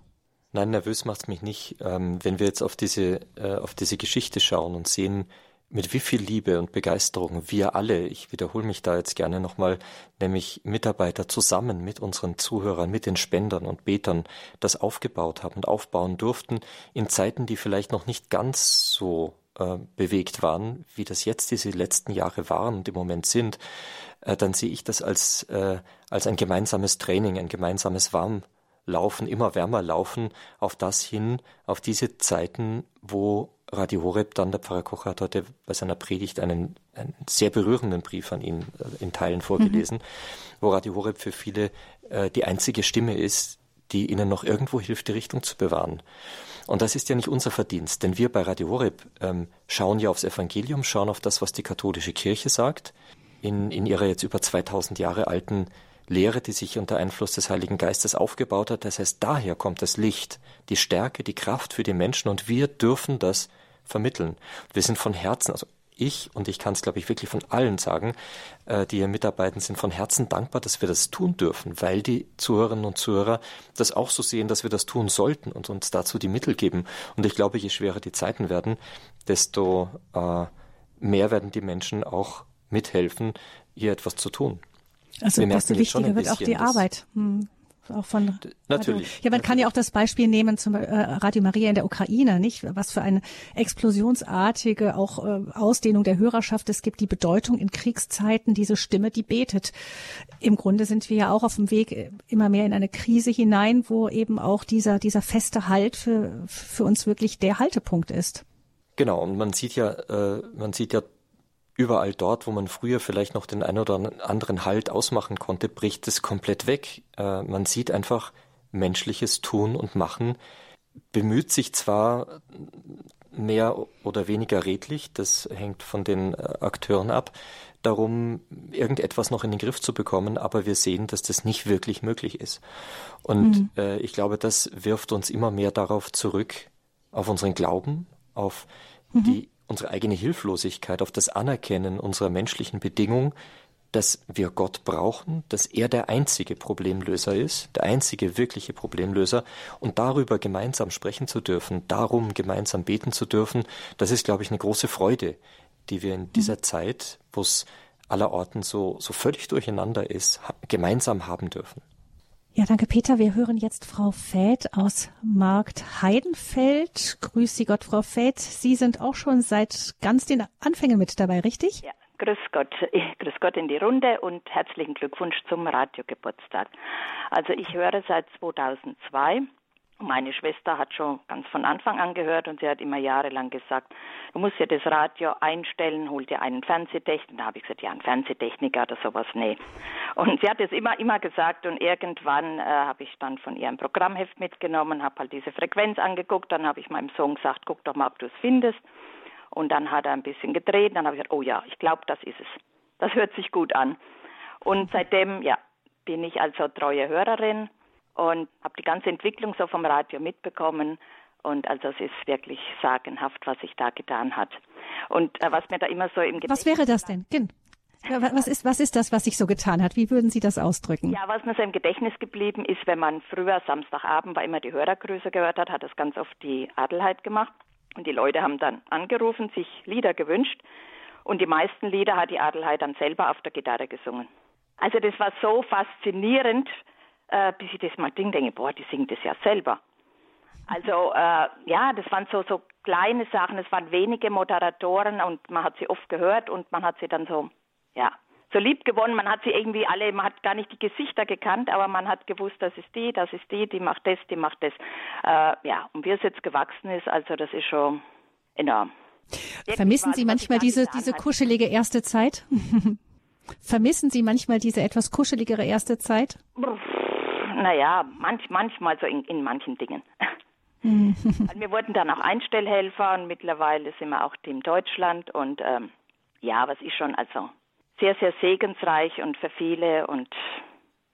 Nein, nervös macht es mich nicht. Ähm, wenn wir jetzt auf diese, äh, auf diese Geschichte schauen und sehen, mit wie viel Liebe und Begeisterung wir alle, ich wiederhole mich da jetzt gerne nochmal, nämlich Mitarbeiter zusammen mit unseren Zuhörern, mit den Spendern und Betern das aufgebaut haben und aufbauen durften in Zeiten, die vielleicht noch nicht ganz so äh, bewegt waren, wie das jetzt diese letzten Jahre waren und im Moment sind, äh, dann sehe ich das als, äh, als ein gemeinsames Training, ein gemeinsames Warmlaufen, immer wärmer laufen auf das hin, auf diese Zeiten, wo Radio Horeb dann, der Pfarrer Koch hat heute bei seiner Predigt einen, einen sehr berührenden Brief an ihn äh, in Teilen vorgelesen, mhm. wo Radio Horeb für viele äh, die einzige Stimme ist, die ihnen noch irgendwo hilft, die Richtung zu bewahren. Und das ist ja nicht unser Verdienst, denn wir bei Radio Horeb ähm, schauen ja aufs Evangelium, schauen auf das, was die katholische Kirche sagt, in, in ihrer jetzt über 2000 Jahre alten Lehre, die sich unter Einfluss des Heiligen Geistes aufgebaut hat. Das heißt, daher kommt das Licht, die Stärke, die Kraft für die Menschen und wir dürfen das vermitteln. Wir sind von Herzen, also ich, und ich kann es, glaube ich, wirklich von allen sagen, äh, die hier mitarbeiten, sind von Herzen dankbar, dass wir das tun dürfen, weil die Zuhörerinnen und Zuhörer das auch so sehen, dass wir das tun sollten und uns dazu die Mittel geben. Und ich glaube, je schwerer die Zeiten werden, desto äh, mehr werden die Menschen auch mithelfen, hier etwas zu tun. Also desto wichtiger wird auch die Arbeit. Hm auch von natürlich. Ja, man kann ja auch das Beispiel nehmen zum äh, Radio Maria in der Ukraine, nicht? Was für eine explosionsartige auch äh, Ausdehnung der Hörerschaft es gibt, die Bedeutung in Kriegszeiten, diese Stimme, die betet. Im Grunde sind wir ja auch auf dem Weg äh, immer mehr in eine Krise hinein, wo eben auch dieser dieser feste Halt für für uns wirklich der Haltepunkt ist. Genau, und man sieht ja, äh, man sieht ja überall dort, wo man früher vielleicht noch den einen oder anderen Halt ausmachen konnte, bricht es komplett weg. Äh, man sieht einfach menschliches Tun und Machen, bemüht sich zwar mehr oder weniger redlich, das hängt von den äh, Akteuren ab, darum, irgendetwas noch in den Griff zu bekommen, aber wir sehen, dass das nicht wirklich möglich ist. Und mhm. äh, ich glaube, das wirft uns immer mehr darauf zurück, auf unseren Glauben, auf mhm. die unsere eigene Hilflosigkeit, auf das Anerkennen unserer menschlichen Bedingung, dass wir Gott brauchen, dass er der einzige Problemlöser ist, der einzige wirkliche Problemlöser und darüber gemeinsam sprechen zu dürfen, darum gemeinsam beten zu dürfen, das ist, glaube ich, eine große Freude, die wir in dieser mhm. Zeit, wo es allerorten so, so völlig durcheinander ist, gemeinsam haben dürfen. Ja, danke Peter. Wir hören jetzt Frau Fäth aus Markt Heidenfeld. Grüß Sie Gott, Frau Fäth. Sie sind auch schon seit ganz den Anfängen mit dabei, richtig? Ja, grüß Gott. Grüß Gott in die Runde und herzlichen Glückwunsch zum Radiogeburtstag. Also ich höre seit 2002 meine Schwester hat schon ganz von Anfang an gehört und sie hat immer jahrelang gesagt, du musst ja das Radio einstellen, hol dir einen Fernsehtechniker. Da habe ich gesagt, ja, ein Fernsehtechniker oder sowas, nee. Und sie hat es immer, immer gesagt und irgendwann äh, habe ich dann von ihr ein Programmheft mitgenommen, habe halt diese Frequenz angeguckt, dann habe ich meinem Sohn gesagt, guck doch mal, ob du es findest. Und dann hat er ein bisschen gedreht, dann habe ich gesagt, oh ja, ich glaube, das ist es. Das hört sich gut an. Und seitdem, ja, bin ich also treue Hörerin und habe die ganze Entwicklung so vom Radio mitbekommen. Und also es ist wirklich sagenhaft, was sich da getan hat. Und äh, was mir da immer so im Gedächtnis Was wäre das denn? Was ist, was ist das, was sich so getan hat? Wie würden Sie das ausdrücken? Ja, was mir so im Gedächtnis geblieben ist, wenn man früher Samstagabend, weil immer die Hörergrüße gehört hat, hat es ganz oft die Adelheid gemacht. Und die Leute haben dann angerufen, sich Lieder gewünscht. Und die meisten Lieder hat die Adelheid dann selber auf der Gitarre gesungen. Also das war so faszinierend, äh, bis ich das mal ding denke, boah, die singt das ja selber. Also äh, ja, das waren so so kleine Sachen. Es waren wenige Moderatoren und man hat sie oft gehört und man hat sie dann so ja so lieb gewonnen. Man hat sie irgendwie alle, man hat gar nicht die Gesichter gekannt, aber man hat gewusst, das ist die, das ist die, die macht das, die macht das. Äh, ja, und wie es jetzt gewachsen ist, also das ist schon enorm. Jetzt Vermissen Sie manchmal diese diese kuschelige erste Zeit? Vermissen Sie manchmal diese etwas kuscheligere erste Zeit? Naja, manch, manchmal so in, in manchen Dingen. Also wir wurden dann auch Einstellhelfer und mittlerweile sind wir auch Team Deutschland und ähm, ja, was ist schon also sehr, sehr segensreich und für viele und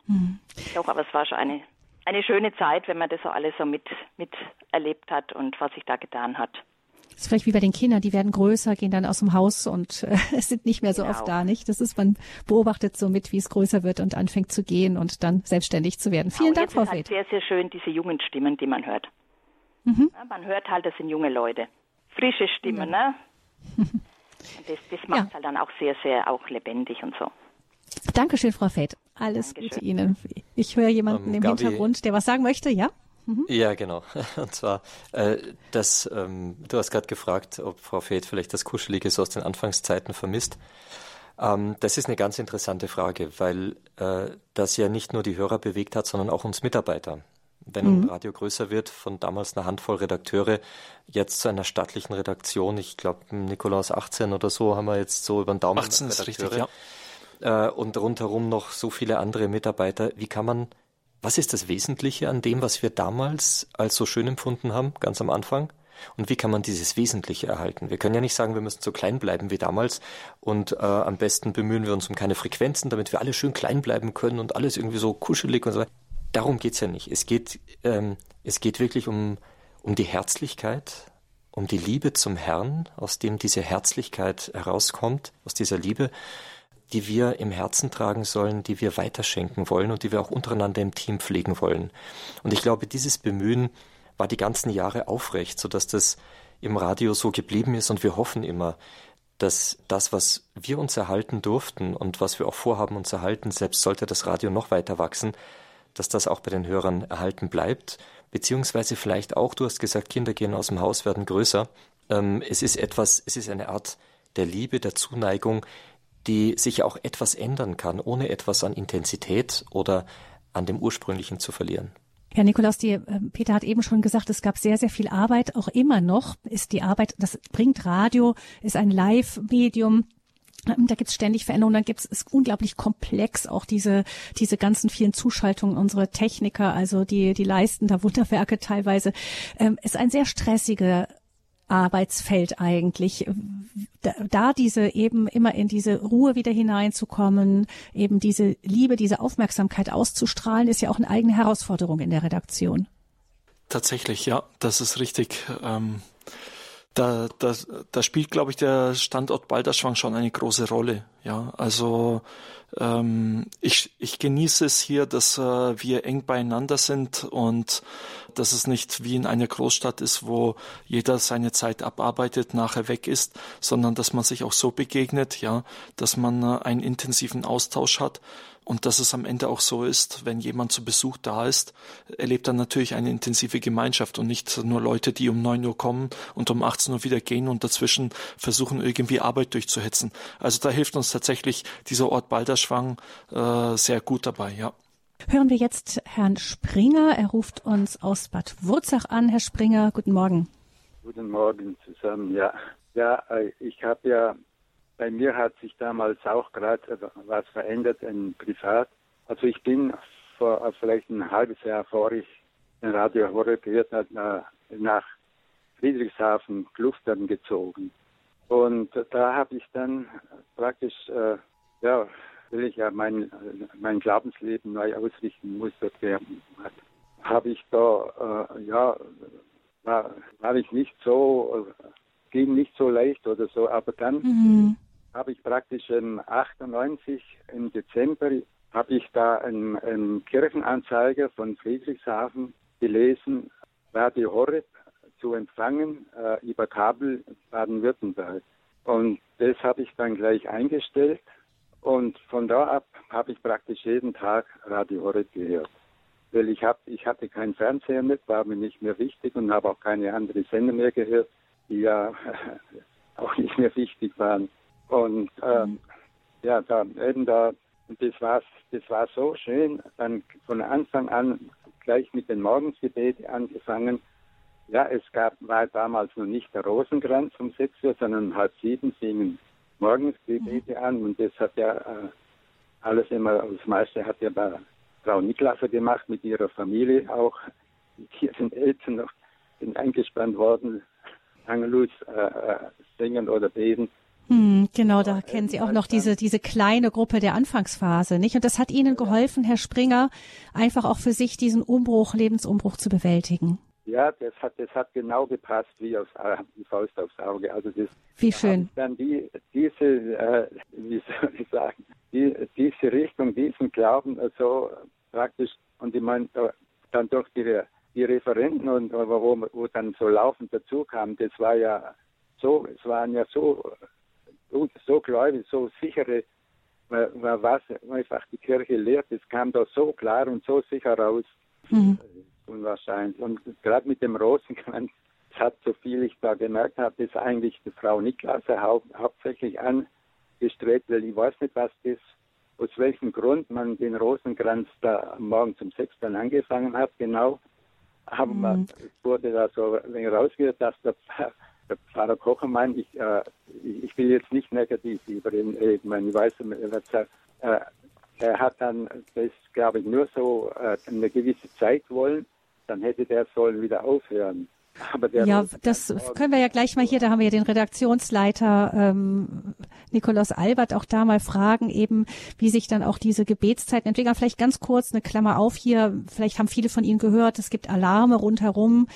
mhm. doch, aber es war schon eine, eine schöne Zeit, wenn man das so alles so mit, miterlebt hat und was sich da getan hat. Das ist vielleicht wie bei den Kindern, die werden größer, gehen dann aus dem Haus und äh, sind nicht mehr so genau. oft da, nicht? Das ist, man beobachtet so mit, wie es größer wird und anfängt zu gehen und dann selbstständig zu werden. Vielen Dank, Frau Fred. Halt sehr, sehr schön, diese jungen Stimmen, die man hört. Mhm. Ja, man hört halt, das sind junge Leute. Frische Stimmen, ja. ne? das, das macht ja. halt dann auch sehr, sehr auch lebendig und so. Dankeschön, Frau Fett. Alles Dankeschön. Gute Ihnen. Ich höre jemanden ähm, im Gabi, Hintergrund, der was sagen möchte, ja? Mhm. Ja, genau. Und zwar, äh, das, ähm, du hast gerade gefragt, ob Frau Feth vielleicht das Kuschelige so aus den Anfangszeiten vermisst. Ähm, das ist eine ganz interessante Frage, weil äh, das ja nicht nur die Hörer bewegt hat, sondern auch uns Mitarbeiter. Wenn mhm. ein Radio größer wird, von damals einer Handvoll Redakteure, jetzt zu einer stattlichen Redaktion, ich glaube Nikolaus 18 oder so, haben wir jetzt so über den Daumen 18 ist richtig, ja. Äh, und rundherum noch so viele andere Mitarbeiter. Wie kann man was ist das Wesentliche an dem, was wir damals als so schön empfunden haben, ganz am Anfang? Und wie kann man dieses Wesentliche erhalten? Wir können ja nicht sagen, wir müssen so klein bleiben wie damals und äh, am besten bemühen wir uns um keine Frequenzen, damit wir alle schön klein bleiben können und alles irgendwie so kuschelig und so. Darum geht's ja nicht. Es geht, ähm, es geht wirklich um, um die Herzlichkeit, um die Liebe zum Herrn, aus dem diese Herzlichkeit herauskommt, aus dieser Liebe die wir im Herzen tragen sollen, die wir weiterschenken wollen und die wir auch untereinander im Team pflegen wollen. Und ich glaube, dieses Bemühen war die ganzen Jahre aufrecht, sodass das im Radio so geblieben ist und wir hoffen immer, dass das, was wir uns erhalten durften und was wir auch vorhaben uns erhalten, selbst sollte das Radio noch weiter wachsen, dass das auch bei den Hörern erhalten bleibt, beziehungsweise vielleicht auch, du hast gesagt, Kinder gehen aus dem Haus, werden größer. Ähm, es ist etwas, es ist eine Art der Liebe, der Zuneigung, die sich auch etwas ändern kann, ohne etwas an Intensität oder an dem ursprünglichen zu verlieren. Ja, Nikolaus, die, äh, Peter hat eben schon gesagt, es gab sehr, sehr viel Arbeit. Auch immer noch ist die Arbeit, das bringt Radio, ist ein Live-Medium. Ähm, da gibt's ständig Veränderungen, dann gibt's ist unglaublich komplex auch diese diese ganzen vielen Zuschaltungen unsere Techniker, also die die leisten da Wunderwerke teilweise. Ähm, ist ein sehr stressiger Arbeitsfeld eigentlich, da, diese eben immer in diese Ruhe wieder hineinzukommen, eben diese Liebe, diese Aufmerksamkeit auszustrahlen, ist ja auch eine eigene Herausforderung in der Redaktion. Tatsächlich, ja, das ist richtig. Ähm, da, da, da spielt, glaube ich, der Standort Balderschwang schon eine große Rolle. Ja, also ähm, ich, ich genieße es hier, dass äh, wir eng beieinander sind und dass es nicht wie in einer Großstadt ist, wo jeder seine Zeit abarbeitet, nachher weg ist, sondern dass man sich auch so begegnet, ja, dass man äh, einen intensiven Austausch hat und dass es am Ende auch so ist, wenn jemand zu Besuch da ist, erlebt er natürlich eine intensive Gemeinschaft und nicht nur Leute, die um neun Uhr kommen und um 18 Uhr wieder gehen und dazwischen versuchen, irgendwie Arbeit durchzuhetzen. Also da hilft uns tatsächlich dieser Ort Balderschwang äh, sehr gut dabei, ja. Hören wir jetzt Herrn Springer. Er ruft uns aus Bad Wurzach an. Herr Springer, guten Morgen. Guten Morgen zusammen. Ja, ja äh, ich habe ja bei mir hat sich damals auch gerade was verändert in Privat. Also ich bin vor äh, vielleicht ein halbes Jahr vor ich den Radio Horeb gehört hat, nach Friedrichshafen Klustern gezogen. Und da habe ich dann praktisch, äh, ja, will ich ja mein, mein Glaubensleben neu ausrichten musste, habe ich da, äh, ja, war, war ich nicht so, ging nicht so leicht oder so, aber dann mhm habe ich praktisch im 98 im Dezember habe ich da einen, einen Kirchenanzeiger von Friedrichshafen gelesen, Radio Horeb zu empfangen äh, über Kabel Baden-Württemberg. Und das habe ich dann gleich eingestellt und von da ab habe ich praktisch jeden Tag Radio Horeb gehört. Weil ich, hab, ich hatte keinen Fernseher mit, war mir nicht mehr wichtig und habe auch keine anderen Sender mehr gehört, die ja auch nicht mehr wichtig waren. Und ähm, mhm. ja, da eben da, das war, das war so schön, dann von Anfang an gleich mit den Morgensgebeten angefangen. Ja, es gab, war damals noch nicht der Rosenkranz um 6 Uhr, sondern halb sieben fingen Morgensgebete mhm. an und das hat ja äh, alles immer, das meiste hat ja bei Frau Niklasse gemacht mit ihrer Familie auch. Hier sind Eltern noch sind eingespannt worden, Angelus äh, äh, singen oder beten. Hm, genau, da kennen Sie auch noch diese, diese kleine Gruppe der Anfangsphase, nicht? Und das hat Ihnen geholfen, Herr Springer, einfach auch für sich diesen Umbruch, Lebensumbruch zu bewältigen. Ja, das hat, das hat genau gepasst wie aus die Faust aufs Auge. Also das, wie schön. Dann die, diese, äh, wie soll ich sagen, die, diese Richtung, diesen Glauben, also praktisch, und ich meine, dann durch die, die Referenten und wo, wo dann so laufend dazu kam, das war ja so, es waren ja so so gläubig, so sichere, was einfach die Kirche lehrt, es kam da so klar und so sicher raus. Mhm. Unwahrscheinlich. Und gerade mit dem Rosenkranz, das hat, so viel ich da gemerkt habe, das eigentlich die Frau Niklasse hau hauptsächlich angestrebt, weil ich weiß nicht, was das, aus welchem Grund man den Rosenkranz da morgen zum sechs dann angefangen hat, genau. Aber mhm. man wurde da so rausgehört, dass der der Pfarrer Kocher meint, ich, äh, ich will jetzt nicht negativ über ihn reden, ich weiß, äh, er hat dann das, glaube ich, nur so äh, eine gewisse Zeit wollen, dann hätte der sollen wieder aufhören. ja, das können wir ja gleich mal hier, da haben wir ja den Redaktionsleiter ähm, Nikolaus Albert auch da mal fragen, eben wie sich dann auch diese Gebetszeiten entwickeln. Vielleicht ganz kurz eine Klammer auf hier, vielleicht haben viele von Ihnen gehört, es gibt Alarme rundherum.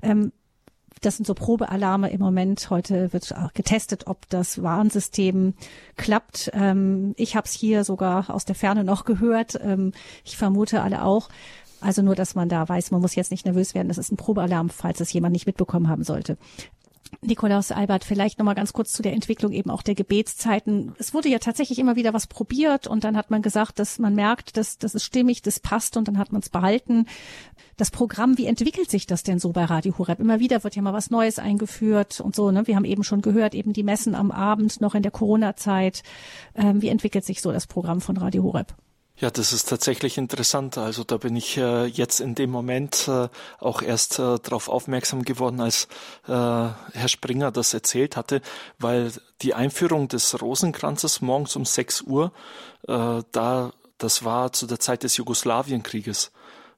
Ähm, das sind so Probealarme im Moment. Heute wird getestet, ob das Warnsystem klappt. Ähm, ich habe es hier sogar aus der Ferne noch gehört. Ähm, ich vermute alle auch. Also nur, dass man da weiß, man muss jetzt nicht nervös werden. Das ist ein Probealarm, falls es jemand nicht mitbekommen haben sollte. Nikolaus Albert, vielleicht nochmal ganz kurz zu der Entwicklung eben auch der Gebetszeiten. Es wurde ja tatsächlich immer wieder was probiert und dann hat man gesagt, dass man merkt, dass das ist stimmig, das passt und dann hat man es behalten. Das Programm, wie entwickelt sich das denn so bei Radio Horeb? Immer wieder wird ja mal was Neues eingeführt und so. Ne? Wir haben eben schon gehört, eben die Messen am Abend noch in der Corona-Zeit. Ähm, wie entwickelt sich so das Programm von Radio Horeb? Ja, das ist tatsächlich interessant. Also da bin ich äh, jetzt in dem Moment äh, auch erst äh, darauf aufmerksam geworden, als äh, Herr Springer das erzählt hatte, weil die Einführung des Rosenkranzes morgens um 6 Uhr, äh, da das war zu der Zeit des Jugoslawienkrieges.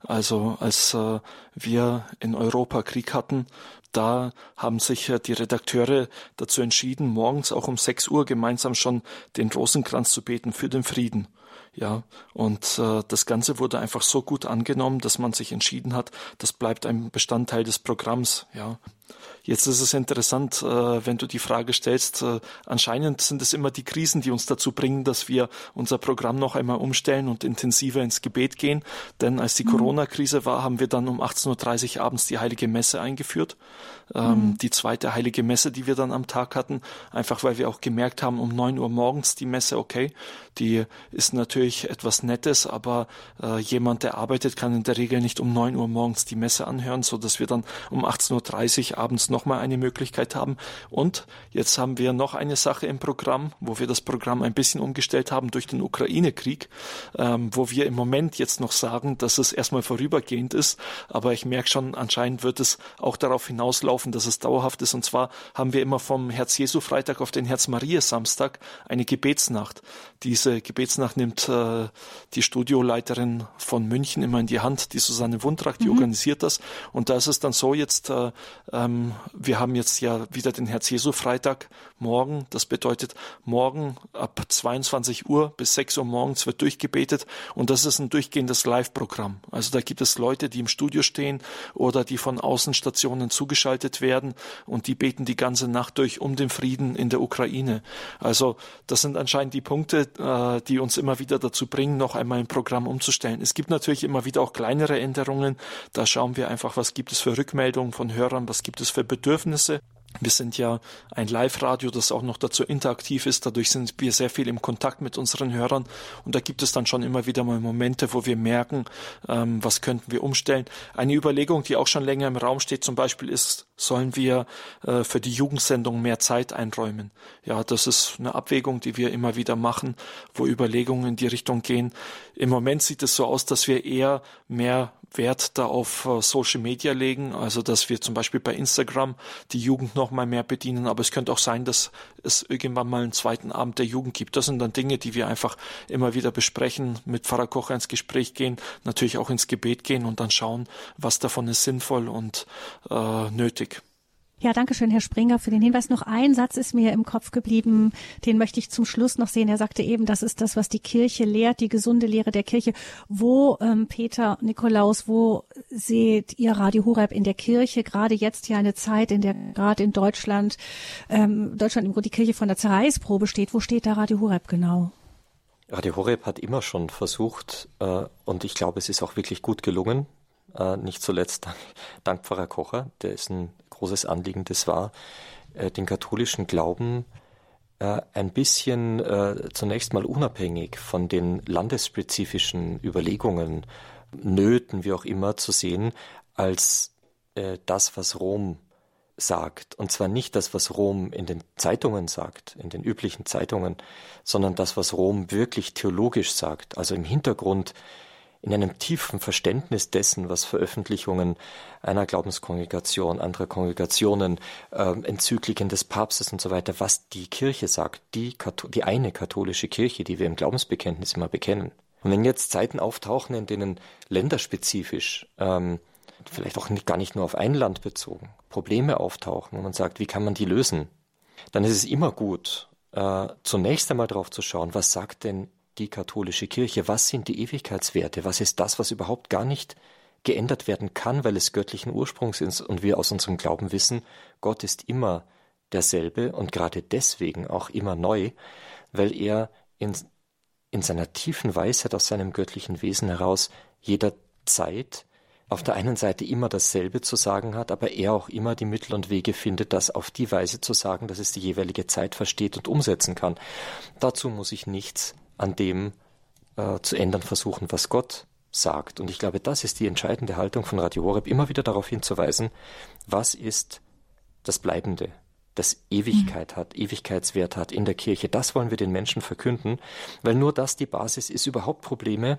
Also als äh, wir in Europa Krieg hatten, da haben sich die Redakteure dazu entschieden, morgens auch um 6 Uhr gemeinsam schon den Rosenkranz zu beten für den Frieden. Ja, und äh, das Ganze wurde einfach so gut angenommen, dass man sich entschieden hat, das bleibt ein Bestandteil des Programms. Ja, Jetzt ist es interessant, äh, wenn du die Frage stellst, äh, anscheinend sind es immer die Krisen, die uns dazu bringen, dass wir unser Programm noch einmal umstellen und intensiver ins Gebet gehen. Denn als die mhm. Corona-Krise war, haben wir dann um 18.30 Uhr abends die Heilige Messe eingeführt. Ähm, mhm. Die zweite Heilige Messe, die wir dann am Tag hatten, einfach weil wir auch gemerkt haben, um 9 Uhr morgens die Messe, okay, die ist natürlich etwas Nettes, aber äh, jemand, der arbeitet, kann in der Regel nicht um 9 Uhr morgens die Messe anhören, so dass wir dann um 18.30 Uhr abends nochmal eine Möglichkeit haben. Und jetzt haben wir noch eine Sache im Programm, wo wir das Programm ein bisschen umgestellt haben durch den Ukraine-Krieg, ähm, wo wir im Moment jetzt noch sagen, dass es erstmal vorübergehend ist. Aber ich merke schon, anscheinend wird es auch darauf hinauslaufen, dass es dauerhaft ist. Und zwar haben wir immer vom Herz-Jesu-Freitag auf den Herz-Maria-Samstag eine Gebetsnacht. Diese Gebetsnacht nimmt äh, die Studioleiterin von München immer in die Hand, die Susanne Wundrak, die mhm. organisiert das. Und da ist es dann so jetzt, äh, äh Ähm, wir haben jetzt ja wieder den Herz-Jesu-Freitag morgen. Das bedeutet, morgen ab 22 Uhr bis 6 Uhr morgens wird durchgebetet und das ist ein durchgehendes Live-Programm. Also da gibt es Leute, die im Studio stehen oder die von Außenstationen zugeschaltet werden und die beten die ganze Nacht durch um den Frieden in der Ukraine. Also das sind anscheinend die Punkte, äh, die uns immer wieder dazu bringen, noch einmal ein Programm umzustellen. Es gibt natürlich immer wieder auch kleinere Änderungen. Da schauen wir einfach, was gibt es für Rückmeldungen von Hörern, was gibt es für Bedürfnisse. Wir sind ja ein Live-Radio, das auch noch dazu interaktiv ist. Dadurch sind wir sehr viel im Kontakt mit unseren Hörern. Und da gibt es dann schon immer wieder mal Momente, wo wir merken, ähm, was könnten wir umstellen. Eine Überlegung, die auch schon länger im Raum steht, zum Beispiel ist, sollen wir äh, für die Jugendsendung mehr Zeit einräumen? Ja, das ist eine Abwägung, die wir immer wieder machen, wo Überlegungen in die Richtung gehen. Im Moment sieht es so aus, dass wir eher mehr Wert da auf äh, Social Media legen, also dass wir zum Beispiel bei Instagram die Jugend noch mal mehr bedienen, aber es könnte auch sein, dass es irgendwann mal einen zweiten Abend der Jugend gibt. Das sind dann Dinge, die wir einfach immer wieder besprechen, mit Pfarrer Kocher ins Gespräch gehen, natürlich auch ins Gebet gehen und dann schauen, was davon ist sinnvoll und äh, nötig. Ja, danke schön, Herr Springer, für den Hinweis. Noch ein Satz ist mir im Kopf geblieben, den möchte ich zum Schluss noch sehen. Er sagte eben, das ist das, was die Kirche lehrt, die gesunde Lehre der Kirche. Wo, ähm, Peter Nikolaus, wo seht ihr Radio Horeb in der Kirche? Gerade jetzt ja eine Zeit, in der gerade in Deutschland, ähm, Deutschland im Grunde die Kirche von der Zerreißprobe steht. Wo steht da Radio Horeb genau? Radio Horeb hat immer schon versucht, äh, und ich glaube, es ist auch wirklich gut gelungen, äh, nicht zuletzt dank, dank Pfarrer Kocher, der ist ein großes Anliegen das war, äh, den katholischen Glauben äh, ein bisschen äh, zunächst mal unabhängig von den landesspezifischen Überlegungen, Nöten, wie auch immer, zu sehen, als das, was Rom sagt. Und zwar nicht das, was Rom in den Zeitungen sagt, in den üblichen Zeitungen, sondern das, was Rom wirklich theologisch sagt. Also im Hintergrund in einem tiefen Verständnis dessen, was Veröffentlichungen einer Glaubenskongregation, anderer Kongregationen, äh, Enzykliken des Papstes und so weiter, was die Kirche sagt, die, die eine katholische Kirche, die wir im Glaubensbekenntnis immer bekennen. Und wenn jetzt Zeiten auftauchen, in denen länderspezifisch, ähm, vielleicht auch nicht, gar nicht nur auf ein Land bezogen, Probleme auftauchen und man sagt, wie kann man die lösen, dann ist es immer gut, äh, zunächst einmal darauf zu schauen, was sagt denn die katholische Kirche? Was sind die Ewigkeitswerte? Was ist das, was überhaupt gar nicht geändert werden kann, weil es göttlichen Ursprungs ist und wir aus unserem Glauben wissen, Gott ist immer derselbe und gerade deswegen auch immer neu, weil er in, in seiner tiefen Weisheit aus seinem göttlichen Wesen heraus jederzeit auf der einen Seite immer dasselbe zu sagen hat, aber er auch immer die Mittel und Wege findet, das auf die Weise zu sagen, dass es die jeweilige Zeit versteht und umsetzen kann. Dazu muss ich nichts an dem äh, zu ändern versuchen, was Gott sagt. Und ich glaube, das ist die entscheidende Haltung von Radio Horeb, immer wieder darauf hinzuweisen, was ist das Bleibende, das Ewigkeit hat, Ewigkeitswert hat in der Kirche. Das wollen wir den Menschen verkünden, weil nur das die Basis ist, überhaupt Probleme,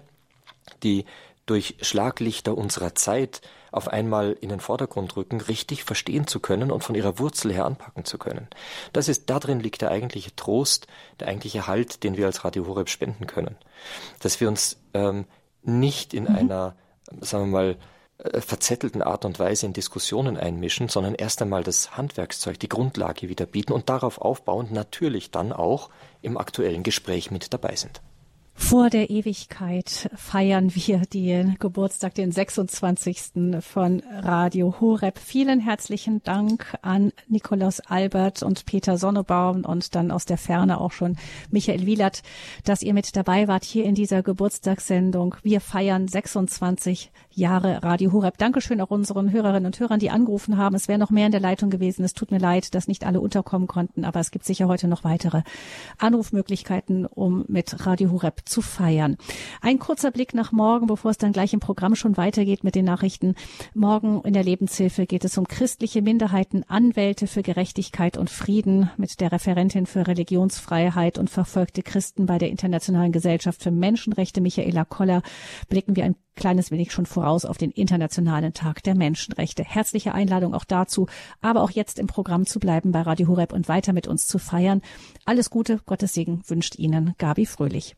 die durch Schlaglichter unserer Zeit auf einmal in den Vordergrund rücken, richtig verstehen zu können und von ihrer Wurzel her anpacken zu können. Das ist, darin liegt der eigentliche Trost, der eigentliche Halt, den wir als Radio Horeb spenden können. Dass wir uns ähm, nicht in mhm. einer, sagen wir mal, äh, verzettelten Art und Weise in Diskussionen einmischen, sondern erst einmal das Handwerkszeug, die Grundlage wieder bieten und darauf aufbauend natürlich dann auch im aktuellen Gespräch mit dabei sind. Vor der Ewigkeit feiern wir den Geburtstag, den 26. von Radio Horeb. Vielen herzlichen Dank an Nikolaus Albert und Peter Sonnebaum und dann aus der Ferne auch schon Michael Wielert, dass ihr mit dabei wart hier in dieser Geburtstagssendung. Wir feiern 26 Jahre Radio Horeb. Dankeschön auch unseren Hörerinnen und Hörern, die angerufen haben. Es wäre noch mehr in der Leitung gewesen. Es tut mir leid, dass nicht alle unterkommen konnten, aber es gibt sicher heute noch weitere Anrufmöglichkeiten, um mit Radio Horeb zu feiern. Ein kurzer Blick nach morgen, bevor es dann gleich im Programm schon weitergeht mit den Nachrichten. Morgen in der Lebenshilfe geht es um christliche Minderheiten, Anwälte für Gerechtigkeit und Frieden mit der Referentin für Religionsfreiheit und verfolgte Christen bei der Internationalen Gesellschaft für Menschenrechte, Michaela Koller, blicken wir ein kleines wenig schon voraus auf den Internationalen Tag der Menschenrechte. Herzliche Einladung auch dazu, aber auch jetzt im Programm zu bleiben bei Radio Horeb und weiter mit uns zu feiern. Alles Gute, Gottes Segen wünscht Ihnen Gabi Fröhlich.